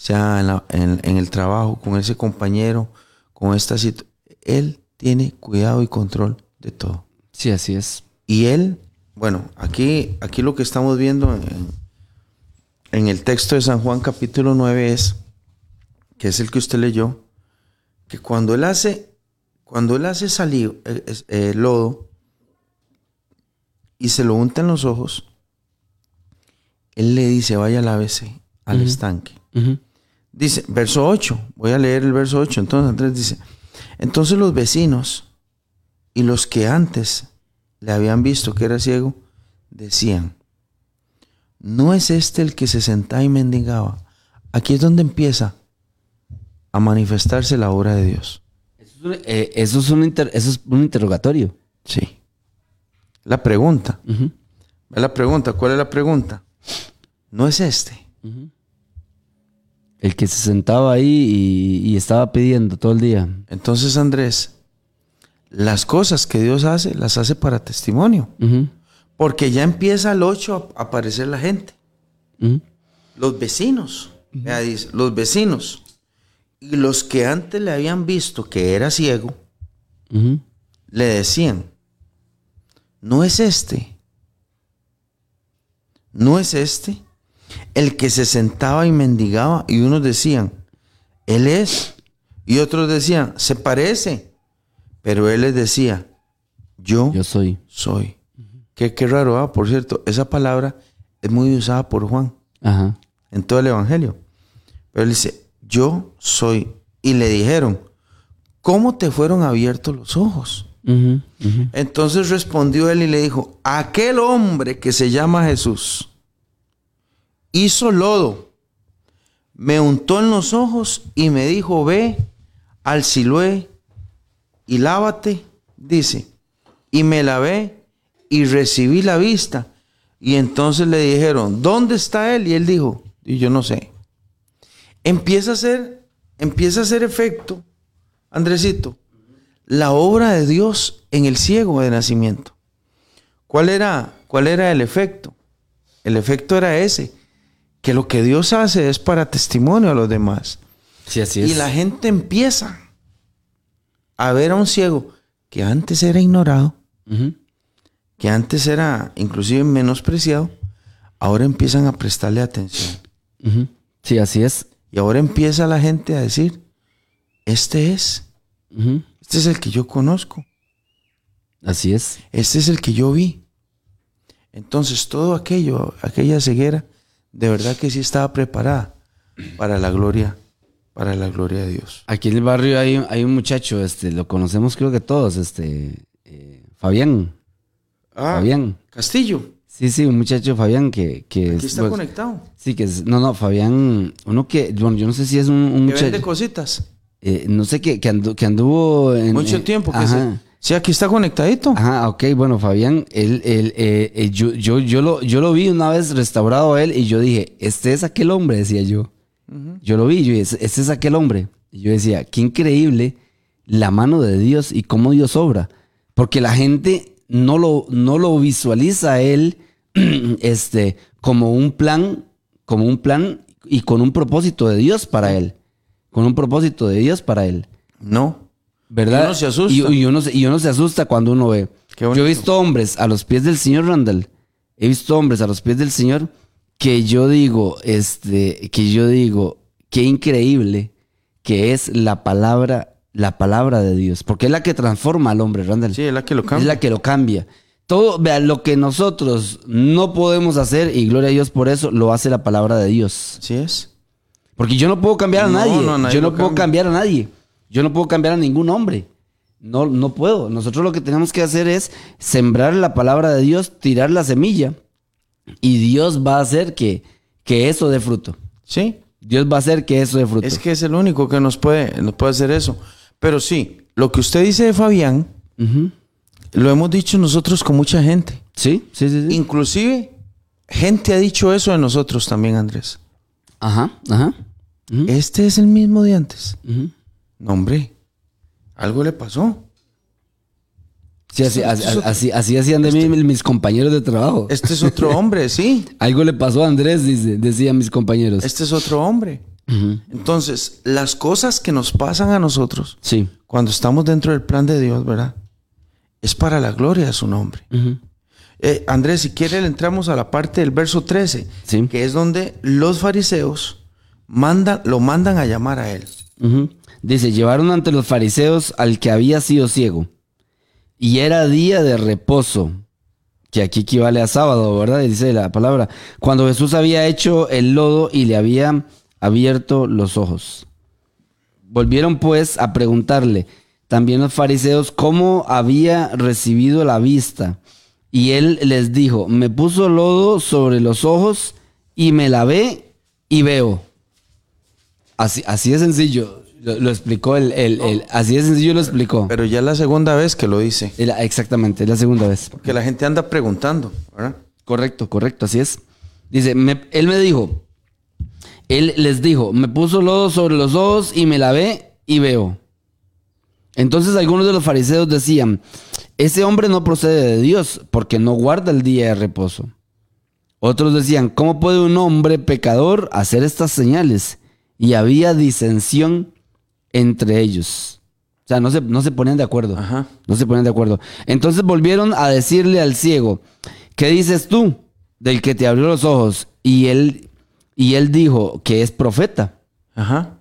sea en, la- en- en el trabajo, con ese compañero, con esta situación. Él tiene cuidado y control de todo. Sí, así es. Y él, bueno, aquí, aquí lo que estamos viendo en, en el texto de San Juan capítulo 9 es, que es el que usted leyó, que cuando él hace, cuando él hace salir eh, eh, lodo y se lo unta en los ojos, él le dice, vaya lávese al estanque. Dice, verso 8, voy a leer el verso 8. Entonces Andrés dice, entonces los vecinos y los que antes le habían visto que era ciego, decían, ¿no es este el que se sentaba y mendigaba? Aquí es donde empieza a manifestarse la obra de Dios. Eso es un, eh, eso es un inter- eso es un interrogatorio. Sí. La pregunta, la pregunta, ¿cuál es la pregunta? ¿No es este? ujú. El que se sentaba ahí y, y estaba pidiendo todo el día. Entonces Andrés, las cosas que Dios hace, las hace para testimonio. Porque ya empieza al 8 a aparecer la gente. Los vecinos. Dice, los vecinos. Y los que antes le habían visto que era ciego, le decían, no es este. No es este. El que se sentaba y mendigaba. Y unos decían, él es. Y otros decían, se parece. Pero él les decía, yo Yo soy. soy. Qué, qué raro, ah, por cierto, esa palabra es muy usada por Juan Ajá. en todo el Evangelio. Pero él dice, yo soy. Y le dijeron, ¿cómo te fueron abiertos los ojos? Entonces respondió él y le dijo, aquel hombre que se llama Jesús hizo lodo, me untó en los ojos y me dijo, ve al Siloé y lávate, dice, y me lavé y recibí la vista. Y entonces le dijeron, ¿dónde está él? Y él dijo, y yo no sé. Empieza a hacer, empieza a hacer efecto, Andresito, la obra de Dios en el ciego de nacimiento. ¿Cuál era, cuál era el efecto? El efecto era ese, que lo que Dios hace es para testimonio a los demás. Sí, así es. Y la gente empieza a ver a un ciego que antes era ignorado, que antes era inclusive menospreciado, ahora empiezan a prestarle atención. Sí, así es. Y ahora empieza la gente a decir, este es, este es el que yo conozco, Así es. este es el que yo vi. Entonces todo aquello, aquella ceguera, de verdad que sí estaba preparada para la gloria, para la gloria de Dios. Aquí en el barrio hay, hay un muchacho, este, lo conocemos creo que todos, este, eh, Fabián. Ah, Fabián. Castillo, Sí, sí, un muchacho Fabián que... que aquí es, está pues, conectado. Sí, que es, no, no, Fabián, uno que, bueno, yo no sé si es un, un Que muchacho, vende cositas. eh, no sé, que, que, andu- que anduvo en... Mucho tiempo que ajá. se- Sí, aquí está conectadito. Ajá, ok, bueno, Fabián, él, él, eh, eh, yo, yo, yo, lo, yo lo vi una vez restaurado a él y yo dije, este es aquel hombre, decía yo. Yo lo vi, yo dije, este es aquel hombre. Y yo decía, qué increíble la mano de Dios y cómo Dios obra. Porque la gente no lo, no lo visualiza a él este, como un plan, como un plan y con un propósito de Dios para él. Con un propósito de Dios para él. No. ¿Verdad? Y uno se asusta. Y, y uno, se- y uno se asusta cuando uno ve. Yo he visto hombres a los pies del Señor Randall. He visto hombres a los pies del Señor que yo digo, este, que yo digo, qué increíble que es la palabra, la palabra de Dios. Porque es la que transforma al hombre, Randall. Sí, es la que lo Es cambia. la que lo cambia. Todo, vea, lo que nosotros no podemos hacer, y gloria a Dios por eso, lo hace la palabra de Dios. Así es. Porque yo no puedo cambiar a No, nadie. no, nadie yo no puedo cambia. cambiar a nadie. Yo no puedo cambiar a ningún hombre. No, no puedo. Nosotros lo que tenemos que hacer es sembrar la palabra de Dios, tirar la semilla, y Dios va a hacer que, que eso dé fruto. Sí. Dios va a hacer que eso dé fruto. Es que es el único que nos puede, nos puede hacer eso. Pero sí, lo que usted dice de Fabián, lo hemos dicho nosotros con mucha gente. Sí, sí, sí. sí. Inclusive, gente ha dicho eso de nosotros también, Andrés. Ajá, ajá. Este es el mismo de antes. ujú. No, hombre. Algo le pasó. Sí, así, así, así- así hacían de mí mis compañeros de trabajo. Este es otro hombre, sí. Algo le pasó a Andrés, dice, decían mis compañeros. Este es otro hombre. Entonces, las cosas que nos pasan a nosotros Sí. cuando estamos dentro del plan de Dios, ¿verdad? Es para la gloria de su nombre. Eh, Andrés, si quiere, le entramos a la parte del verso 13, Sí. que es donde los fariseos mandan, lo mandan a llamar a él. Ujú. Dice, llevaron ante los fariseos al que había sido ciego. Y era día de reposo, que aquí equivale a sábado, ¿verdad? Dice la palabra. Cuando Jesús había hecho el lodo y le había abierto los ojos. Volvieron pues a preguntarle también los fariseos cómo había recibido la vista. Y él les dijo, me puso lodo sobre los ojos y me lavé y veo. Así, así de sencillo. Lo, lo explicó el, el- el- Así de sencillo lo explicó. Pero ya es la segunda vez que lo dice. La- exactamente, es la segunda vez. Que la gente anda preguntando, ¿verdad? Correcto, correcto, así es. Dice, me- él me dijo, él les dijo, me puso lodo sobre los ojos y me lavé y veo. Entonces algunos de los fariseos decían, ese hombre no procede de Dios porque no guarda el día de reposo. Otros decían, ¿cómo puede un hombre pecador hacer estas señales? Y había disensión entre ellos. O sea, no se, no se ponían de acuerdo. Ajá. No se ponen de acuerdo. Entonces volvieron a decirle al ciego, ¿qué dices tú del que te abrió los ojos? Y él, y él dijo que es profeta, Ajá.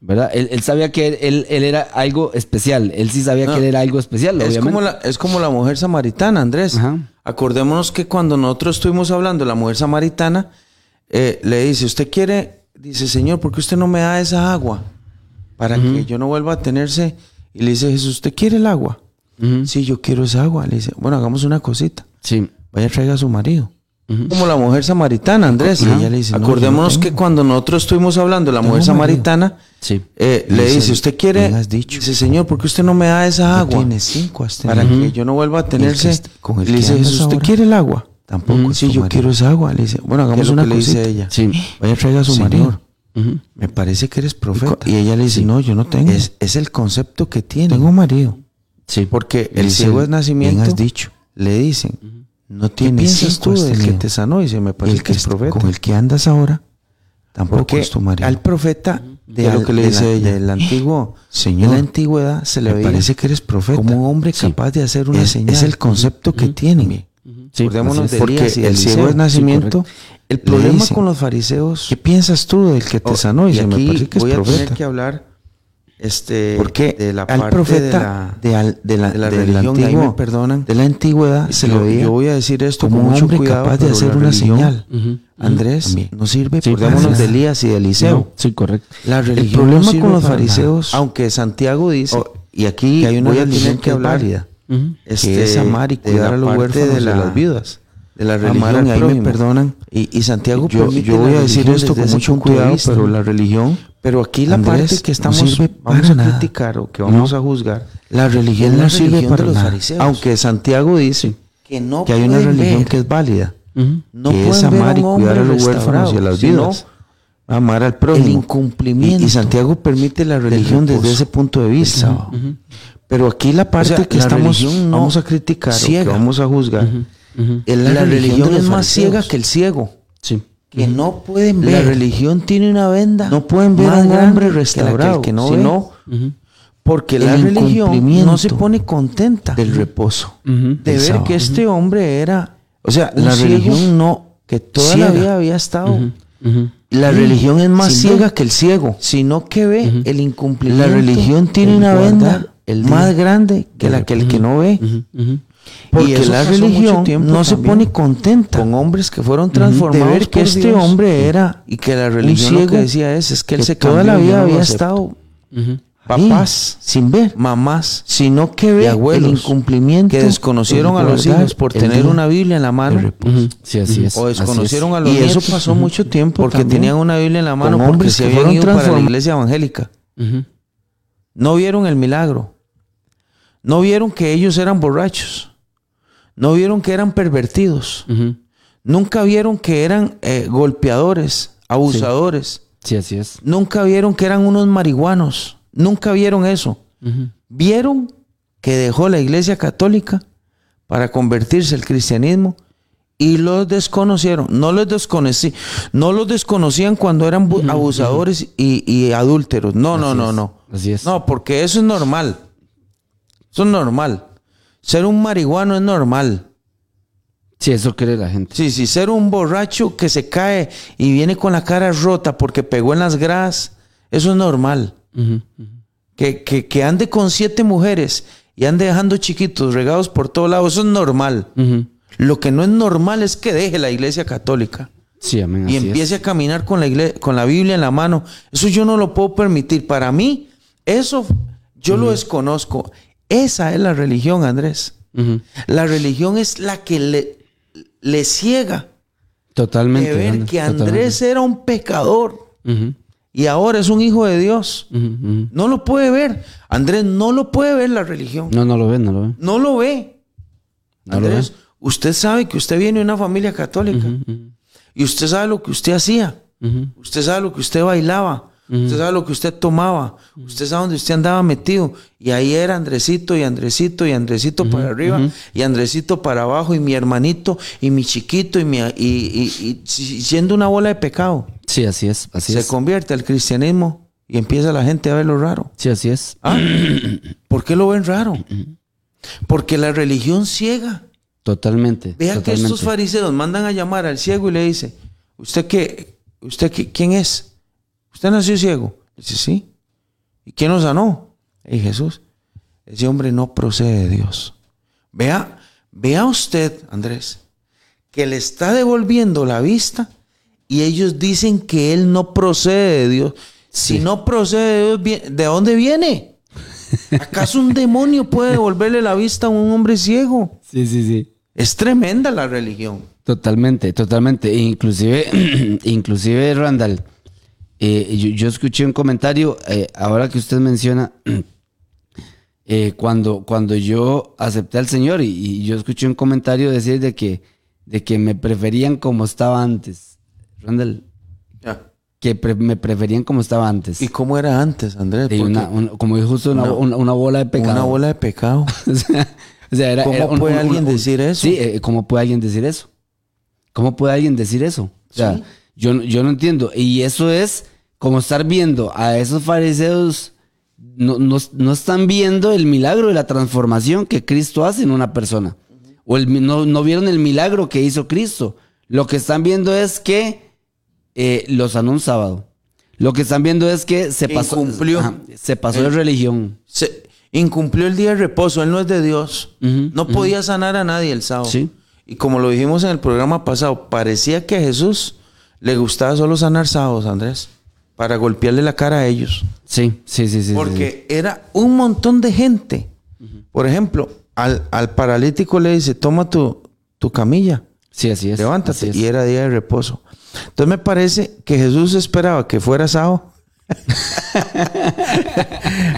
¿verdad? Él, él sabía que él, él- él era algo especial. Él sí sabía No. que él era algo especial, Es obviamente. como, la, es como la mujer samaritana, Andrés. Ajá. Acordémonos que cuando nosotros estuvimos hablando de la mujer samaritana, eh, le dice, ¿usted quiere? Dice, Señor, ¿por qué usted no me da esa agua? Para que yo no vuelva a tenerse. Y le dice Jesús, ¿usted quiere el agua? Ujú. Sí, yo quiero esa agua. Le dice, bueno, hagamos una cosita. Sí. Vaya, traiga a su marido. Como la mujer samaritana, Andrés. Y ella le dice, no Acordémonos que cuando nosotros estuvimos hablando de la mujer marido. samaritana, Sí. eh, le dice, dice, ¿usted quiere? bien has dicho. Dice, Señor, ¿por qué usted no me da esa agua? Tiene cinco, has Para que yo no vuelva a tenerse. con el le dice Jesús, ¿usted quiere el agua? Tampoco sí, yo marido. quiero esa agua. Le dice, bueno, ¿Qué es hagamos una que le dice cosita. ella? Sí. Vaya, traiga a su Señor. Me parece que eres profeta. y ella le dice, no, yo no tengo. Es, es el concepto que tiene. tengo marido. Sí. Porque el ciego es nacimiento. Bien has dicho. Le dicen, No ¿qué tiene piensas cinco tú del que tenido. te sanó? Y dice, me parece el que que es profeta. con el que andas ahora tampoco Porque es tu marido. al profeta de, ¿Qué es lo que le de dice la- ella? del antiguo, Señor, de la antigüedad se le veía parece que eres profeta. como un hombre Sí. capaz de hacer una es, señal. es el concepto que tienen. Sí, Acordémonos de Porque de el ciego es nacimiento. El le problema dicen, con los fariseos. ¿Qué piensas tú del que te sanó? Y y se me aquí parece que es voy a tener profeta. que hablar este, Porque de la al parte profeta de de, la, de la, de la del religión, y ahí antiguo, me perdonan. de la antigüedad, se yo, le veía yo voy a decir esto como con un mucho hombre cuidado, capaz de hacer una religión, señal. Ujú. Andrés, También. no sirve. Sí, Acordémonos de. Elías y de Eliseo. No, sí, correcto. La El religión problema no sirve con los fariseos, nada. aunque Santiago dice, Oh, y aquí que hay una voy a tener que que hablar válida, este, que es amar y de cuidar a los huérfanos de y a la- las viudas. De la religión, y ahí me perdonan. Y, y Santiago Yo, yo voy a decir esto con mucho cuidado, vista. pero la religión, Pero aquí la Andrés, parte que no estamos sirve vamos a nada. criticar o que vamos a juzgar, la religión no sirve religión para de los fariseos. Aunque Santiago dice que no Que hay una religión ver, que es válida, Ujú. no que es amar y cuidar a los huérfanos y a las sino viudas. Amar al prójimo. el incumplimiento Y, y Santiago permite la religión desde ese punto de vista. sábado. Ujú. Pero aquí la parte O sea, que la estamos no vamos a criticar o que vamos a juzgar Es La, religión, es más ciega que el ciego, Sí. que no pueden ver. La religión tiene una venda. No pueden ver a un hombre que restaurado, que no sino ve. Porque el la religión no se pone contenta del reposo. De ver sábado. que este hombre era O sea, un la religión no que toda ciega. la vida había estado. La Sí, religión es más sin ciega que el ciego. sino que ve el incumplimiento La religión tiene una venda el más grande que la que el que no ve. Porque eso la religión no se pone contenta con hombres que fueron de transformados ver que por este Dios. hombre era y que la religión lo que decía es, es que él se toda la vida no había acepto. estado papás sin ver, mamás sino que ve y abuelos el incumplimiento que desconocieron a los hijos por tener día una Biblia en la mano de reposo. Ujú. Sí, así es. o así desconocieron es. a los Y eso pasó mucho tiempo porque también. tenían una Biblia en la mano Con porque hombres se habían ido para la iglesia evangélica no vieron el milagro no vieron que ellos eran borrachos no vieron que eran pervertidos nunca vieron que eran eh, golpeadores abusadores Sí, así es. nunca vieron que eran unos marihuanos nunca vieron eso vieron que dejó la iglesia católica para convertirse al cristianismo y los desconocieron. No los desconocí, no los desconocían cuando eran bu- abusadores y, y adúlteros. No, no, no, es, no. así es. No, porque eso es normal. Eso es normal. Ser un marihuano es normal. Sí, eso cree la gente. Sí, sí, ser un borracho que se cae y viene con la cara rota porque pegó en las gradas, eso es normal. Que, que, que ande con siete mujeres y ande dejando chiquitos regados por todos lados, eso es normal. Lo que no es normal es que deje la iglesia católica Sí, amén. y empiece es. a caminar con la, igle- con la Biblia en la mano. Eso yo no lo puedo permitir. Para mí, eso yo lo desconozco. Esa es la religión, Andrés. La religión es la que le, le ciega Totalmente. de ver Andrés, que Andrés era un pecador y ahora es un hijo de Dios. No lo puede ver. Andrés no lo puede ver la religión. No, no lo ven, no lo ven. No lo ve. No lo Andrés, usted sabe que usted viene de una familia católica y usted sabe lo que usted hacía. Usted sabe lo que usted bailaba. Usted sabe lo que usted tomaba. Usted sabe dónde usted andaba metido. Y ahí era Andresito y Andresito y Andresito para arriba y Andresito para abajo y mi hermanito y mi chiquito y, mi, y, y- y si- siendo una bola de pecado. Sí, así es. Así se es. convierte al cristianismo y empieza la gente a verlo raro. Sí, así es. ¿Ah? ¿Por qué lo ven raro? Porque la religión ciega. Totalmente. Vea que estos fariseos mandan a llamar al ciego y le dice, ¿usted qué? ¿Usted qué, quién es? ¿Usted nació ciego? Dice, sí. ¿Y quién lo sanó? Y Jesús. Ese hombre no procede de Dios. Vea, vea usted, Andrés, que le está devolviendo la vista y ellos dicen que él no procede de Dios. Si no procede de Dios, ¿de dónde viene? ¿Acaso un demonio puede devolverle la vista a un hombre ciego? Sí, sí, sí. Es tremenda la religión. Totalmente, totalmente. E Inclusive, inclusive Randall, eh, yo, yo escuché un comentario, eh, ahora que usted menciona, eh, cuando, cuando yo acepté al Señor y, y yo escuché un comentario decir de que, de que me preferían como estaba antes. Randall, que pre- me preferían como estaba antes. ¿Y cómo era antes, Andrés? Porque una- un- como dijo justo una, una- una- bola de pecado. Una bola de pecado. o sea, o sea, era, ¿Cómo era un- puede un- alguien decir eso? Sí, eh, ¿cómo puede alguien decir eso? ¿Cómo puede alguien decir eso? O sea, Sí. yo, yo no entiendo. Y eso es como estar viendo a esos fariseos, no, no- no están viendo el milagro de la transformación que Cristo hace en una persona. O el no, no vieron el milagro que hizo Cristo. Lo que están viendo es que eh, lo sanó un sábado. Lo que están viendo es que se pasó, incumplió. Ajá, se pasó de religión. Se incumplió el día de reposo. Él no es de Dios. No podía sanar a nadie el sábado. Sí. Y como lo dijimos en el programa pasado, parecía que a Jesús le gustaba solo sanar sábados, Andrés, para golpearle la cara a ellos. Sí, sí, sí, sí, sí. Porque era un montón de gente. Por ejemplo, al, al paralítico le dice, toma tu, tu camilla, Sí, así es. levántate. así es. Y era día de reposo. Entonces me parece que Jesús esperaba que fuera sábado.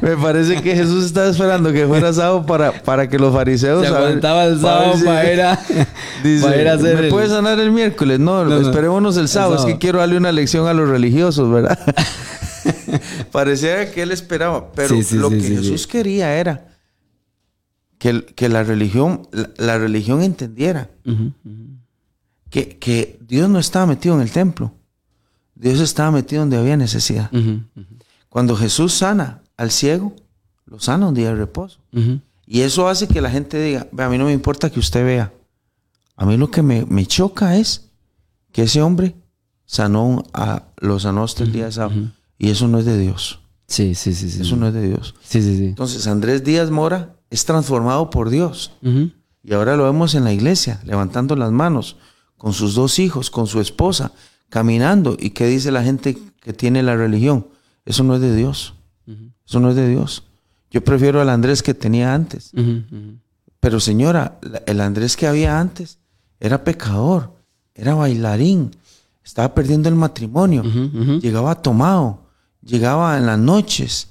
me parece que Jesús estaba esperando que fuera sábado para, para que los fariseos... Se aguantaba el sábado para ir a, Dice, para ir a hacer ¿me el- puedes sanar el miércoles? No, No, no. esperémonos el sábado. Es sábado. que quiero darle una lección a los religiosos, ¿verdad? Parecía que él esperaba. Pero Sí, sí, lo sí, que Jesús quería era que, que la religión, la, la religión entendiera que, que Dios no estaba metido en el templo. Dios estaba metido donde había necesidad. Cuando Jesús sana al ciego, lo sana un día de reposo. Y eso hace que la gente diga, "Ve, a mí no me importa que usted vea. A mí lo que me, me choca es que ese hombre sanó a, lo sanó hasta el día de sábado. Y eso no es de Dios. Sí, sí, sí, sí. Eso no es de Dios. Sí, sí, sí. Entonces Andrés Díaz Mora es transformado por Dios. Y ahora lo vemos en la iglesia, levantando las manos, con sus dos hijos, con su esposa, caminando. ¿Y qué dice la gente que tiene la religión? Eso no es de Dios. Eso no es de Dios. Yo prefiero al Andrés que tenía antes. Pero señora, el Andrés que había antes era pecador, era bailarín, estaba perdiendo el matrimonio, llegaba tomado, llegaba en las noches.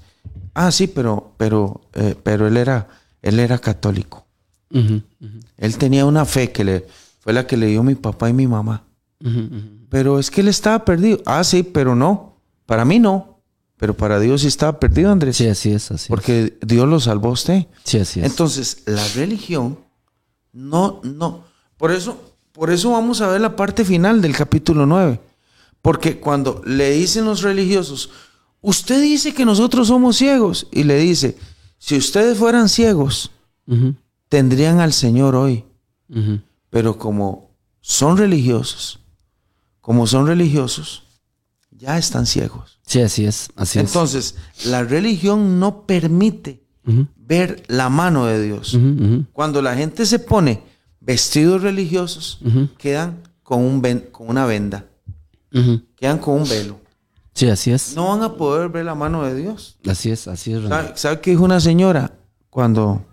Ah, sí, pero, pero, eh, pero él era, él era católico. Él tenía una fe que le, fue la que le dio mi papá y mi mamá. Ujú. Pero es que él estaba perdido. Ah, sí, pero no. Para mí no. Pero para Dios sí estaba perdido, Andrés. Sí, así es, así es. porque Dios lo salvó a usted. Sí, así es. Entonces, la religión no, no. Por eso, por eso vamos a ver la parte final del capítulo 9. Porque cuando le dicen los religiosos, usted dice que nosotros somos ciegos. Y le dice, si ustedes fueran ciegos, tendrían al Señor hoy. Pero como son religiosos, como son religiosos, ya están ciegos. Sí, así es, así es. Entonces, la religión no permite ver la mano de Dios. Cuando la gente se pone vestidos religiosos, quedan con, un ven- con una venda, quedan con un velo. Sí, así es. No van a poder ver la mano de Dios. Así es, así es. Randall. ¿Sabe, sabe qué dijo una señora cuando,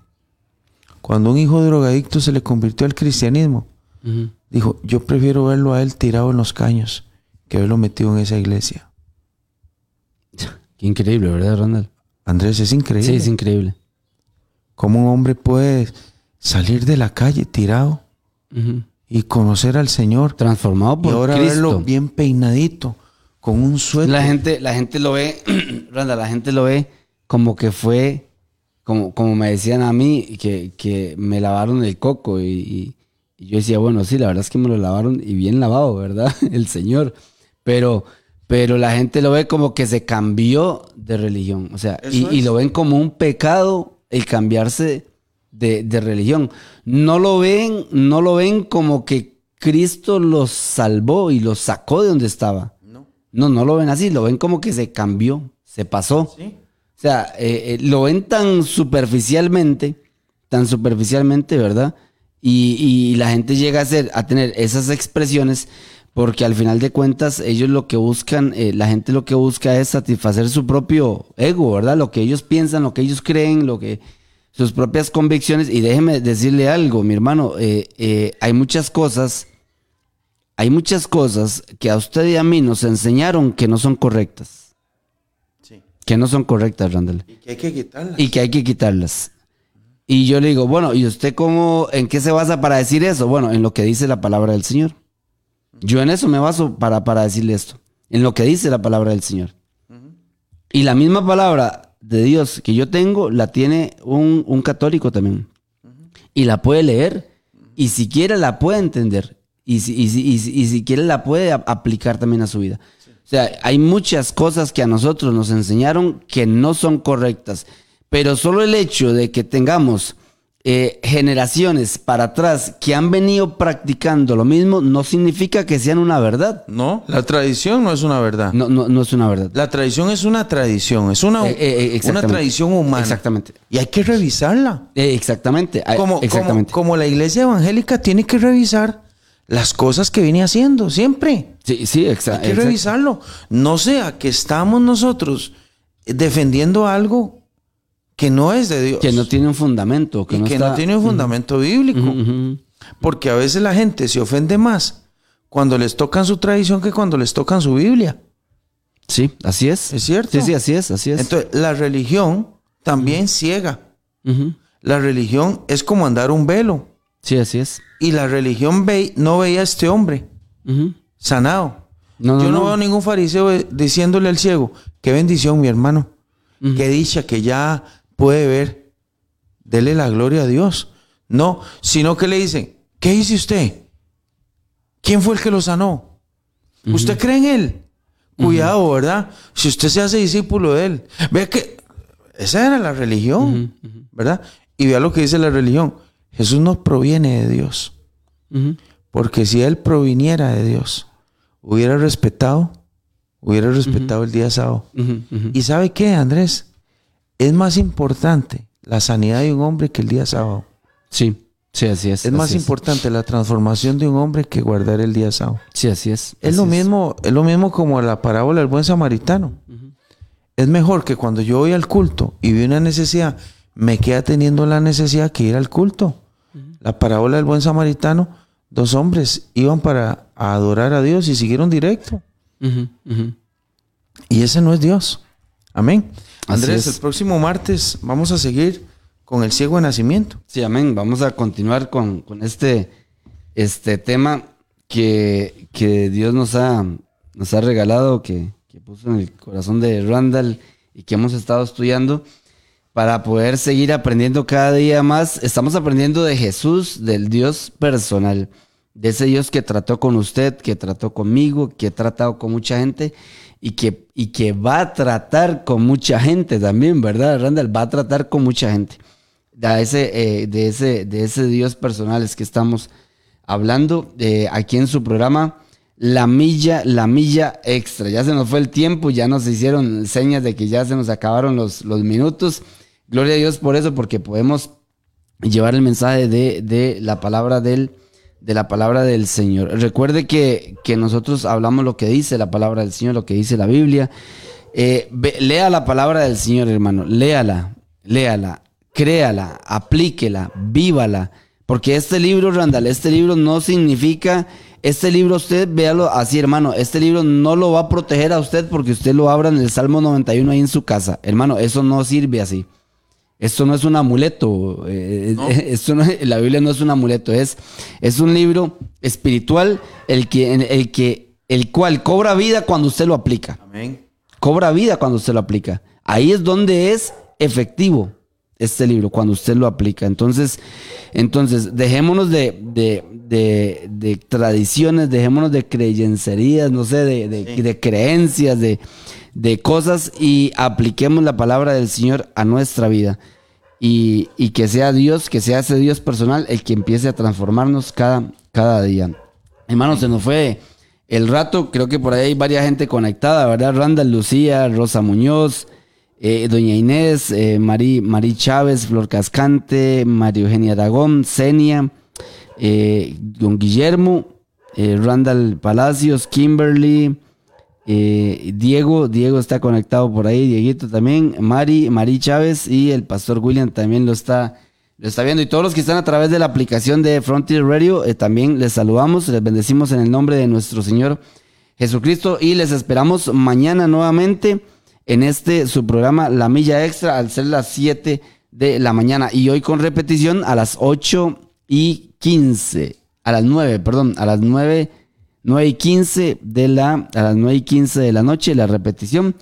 cuando un hijo drogadicto se le convirtió al cristianismo? Dijo, yo prefiero verlo a él tirado en los caños que verlo metido en esa iglesia. Qué increíble, ¿verdad, Randall? Andrés, es increíble. Sí, es increíble. ¿Cómo un hombre puede salir de la calle tirado y conocer al Señor? Transformado Y por ahora Cristo. verlo bien peinadito, con un suéter. La gente, la gente lo ve, Randa, la gente lo ve como que fue, como, como me decían a mí, que, que me lavaron el coco y, y- y yo decía, bueno, sí, la verdad es que me lo lavaron y bien lavado, ¿verdad? El Señor. Pero, pero la gente lo ve como que se cambió de religión, o sea, y, lo ven como un pecado el cambiarse de, de religión. No lo ven, no lo ven como que Cristo los salvó y los sacó de donde estaba. No. No, no lo ven así, lo ven como que se cambió, se pasó. Sí. O sea, eh, eh, lo ven tan superficialmente, tan superficialmente, ¿verdad? Y, y la gente llega a, ser, a tener esas expresiones porque al final de cuentas ellos lo que buscan, eh, la gente lo que busca es satisfacer su propio ego, ¿verdad? Lo que ellos piensan, lo que ellos creen, lo que sus propias convicciones. Y déjeme decirle algo, mi hermano, eh, eh, hay muchas cosas hay muchas cosas que a usted y a mí nos enseñaron que no son correctas. Sí. Que no son correctas, Randall. Y que hay que quitarla. Y que hay que quitarlas. Y yo le digo, bueno, ¿y usted cómo, en qué se basa para decir eso? Bueno, en lo que dice la palabra del Señor. Yo en eso me baso para, para decirle esto. En lo que dice la palabra del Señor. Y la misma palabra de Dios que yo tengo, la tiene un, un católico también. Y la puede leer. Y si quiere la puede entender. Y si, y si- y si- y si quiere la puede aplicar también a su vida. O sea, hay muchas cosas que a nosotros nos enseñaron que no son correctas. Pero solo el hecho de que tengamos eh, generaciones para atrás que han venido practicando lo mismo no significa que sean una verdad. No, la tradición no es una verdad. No, no, no es una verdad. La tradición es una tradición, es una, Eh, eh, una tradición humana. Exactamente. Y hay que revisarla. Exactamente. Ah, Como, exactamente. como la iglesia evangélica tiene que revisar las cosas que viene haciendo siempre. sí, sí, exa- Hay que exacto. revisarlo. No sea que estamos nosotros defendiendo algo que no es de Dios. Que no tiene un fundamento. Que y no que está- no tiene un fundamento bíblico. Porque a veces la gente se ofende más cuando les tocan su tradición que cuando les tocan su Biblia. Sí, así es. ¿Es cierto? Sí, sí, así es, así es. Entonces, la religión también ciega. Ujú. La religión es como andar un velo. Sí, así es. Y la religión ve- no veía a este hombre sanado. No, no, Yo no, no. veo ningún fariseo eh, diciéndole al ciego, qué bendición, mi hermano. Qué dicha que ya puede ver. Dele la gloria a Dios. No, sino que le dicen, ¿qué dice usted? ¿Quién fue el que lo sanó? ¿Usted cree en él? Cuidado, ¿verdad? Si usted se hace discípulo de él. Vea que esa era la religión, ¿verdad? Y vea lo que dice la religión. Jesús no proviene de Dios. Porque si él proviniera de Dios, hubiera respetado, hubiera respetado el día sábado. ¿Y sabe qué, Andrés? Es más importante la sanidad de un hombre que el día sábado. Sí, sí, así es. Es más importante la transformación de un hombre que guardar el día sábado. Sí, así es. Es así lo mismo, es lo mismo como la parábola del buen samaritano. Es mejor que cuando yo voy al culto y vi una necesidad, me queda teniendo la necesidad que ir al culto. La parábola del buen samaritano, dos hombres iban para adorar a Dios y siguieron directo. Y ese no es Dios. Amén. Andrés, el próximo martes vamos a seguir con el ciego de nacimiento. Sí, amén. Vamos a continuar con, con este, este tema que, que Dios nos ha, nos ha regalado, que, que puso en el corazón de Randall y que hemos estado estudiando para poder seguir aprendiendo cada día más. Estamos aprendiendo de Jesús, del Dios personal, de ese Dios que trató con usted, que trató conmigo, que ha tratado con mucha gente y que, y que va a tratar con mucha gente también, ¿verdad, Randall? Va a tratar con mucha gente. De ese, eh, de ese, de ese Dios personal es que estamos hablando eh, aquí en su programa La Milla, La Milla Extra. Ya se nos fue el tiempo, ya nos hicieron señas de que ya se nos acabaron los, los minutos. Gloria a Dios por eso, porque podemos llevar el mensaje de, de la palabra del, de la palabra del Señor. Recuerde que, que nosotros hablamos lo que dice la palabra del Señor, lo que dice la Biblia. Eh, lea la palabra del Señor, hermano. Léala, léala, créala, aplíquela, vívala. Porque este libro, Randall, este libro no significa, este libro usted véalo así, hermano, este libro no lo va a proteger a usted porque usted lo abra en el Salmo 91 ahí en su casa. Hermano, eso no sirve así. Esto no es un amuleto. eh, esto no- la Biblia no es un amuleto. Es, es un libro espiritual el, que, el, que, el cual cobra vida cuando usted lo aplica. Amén. Cobra vida cuando usted lo aplica. Ahí es donde es efectivo este libro, cuando usted lo aplica. Entonces, entonces dejémonos de, de, de- de tradiciones, dejémonos de creyencerías, no sé, de, de- de creencias, de, de cosas y apliquemos la palabra del Señor a nuestra vida. Y, y que sea Dios, que sea ese Dios personal el que empiece a transformarnos cada, cada día. Hermano, se nos fue el rato. Creo que por ahí hay varias gente conectada, ¿verdad? Randall Lucía, Rosa Muñoz, eh, Doña Inés, eh, Mari Chávez, Flor Cascante, María Eugenia Aragón, Senia, eh, Don Guillermo, eh, Randall Palacios, Kimberly, eh, Diego, Diego está conectado por ahí, Dieguito también, Mari, Mari Chávez y el pastor William también lo está, lo está viendo. Y todos los que están a través de la aplicación de Frontier Radio, eh, también les saludamos, les bendecimos en el nombre de nuestro Señor Jesucristo y les esperamos mañana nuevamente en este su programa La Milla Extra al ser las 7 de la mañana y hoy con repetición a las 8 y 15, a las 9, perdón, a las 9, 9 y 15 de la, a las 9 y 15 de la noche la repetición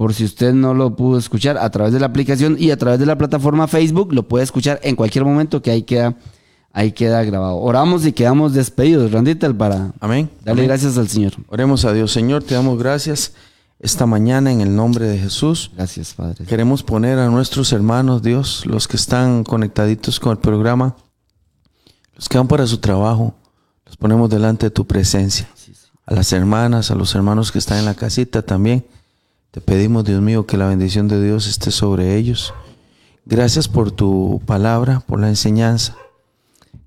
por si usted no lo pudo escuchar a través de la aplicación y a través de la plataforma Facebook, lo puede escuchar en cualquier momento que ahí queda, ahí queda grabado. Oramos y quedamos despedidos, Randitel, para Amén. darle Amén. gracias al Señor. Oremos a Dios. Señor, te damos gracias esta mañana en el nombre de Jesús. Gracias, Padre. Queremos poner a nuestros hermanos, Dios, los que están conectaditos con el programa, los que van para su trabajo, los ponemos delante de tu presencia. A las hermanas, a los hermanos que están en la casita también. Te pedimos, Dios mío, que la bendición de Dios esté sobre ellos. Gracias por tu palabra, por la enseñanza.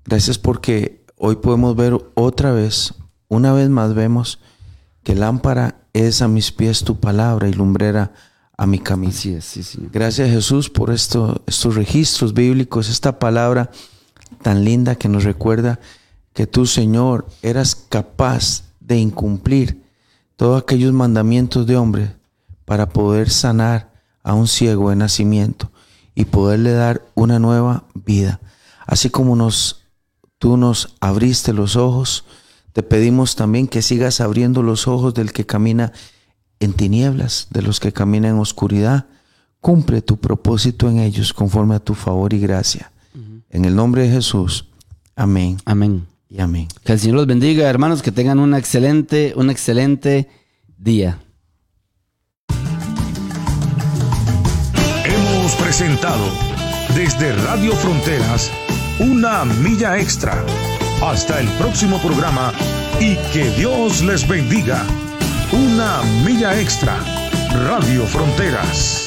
Gracias porque hoy podemos ver otra vez, una vez más vemos que lámpara es a mis pies tu palabra y lumbrera a mi camino. Así es, sí, Señor. Gracias Jesús por esto, estos registros bíblicos, esta palabra tan linda que nos recuerda que tú, Señor, eras capaz de incumplir todos aquellos mandamientos de hombre para poder sanar a un ciego de nacimiento y poderle dar una nueva vida. Así como nos, tú nos abriste los ojos, te pedimos también que sigas abriendo los ojos del que camina en tinieblas, de los que caminan en oscuridad. Cumple tu propósito en ellos conforme a tu favor y gracia. En el nombre de Jesús. Amén Amén. Y amén. Que el Señor los bendiga, hermanos, que tengan un excelente, un excelente día. Hemos presentado desde Radio Fronteras una milla extra. Hasta el próximo programa y que Dios les bendiga. Una milla extra. Radio Fronteras.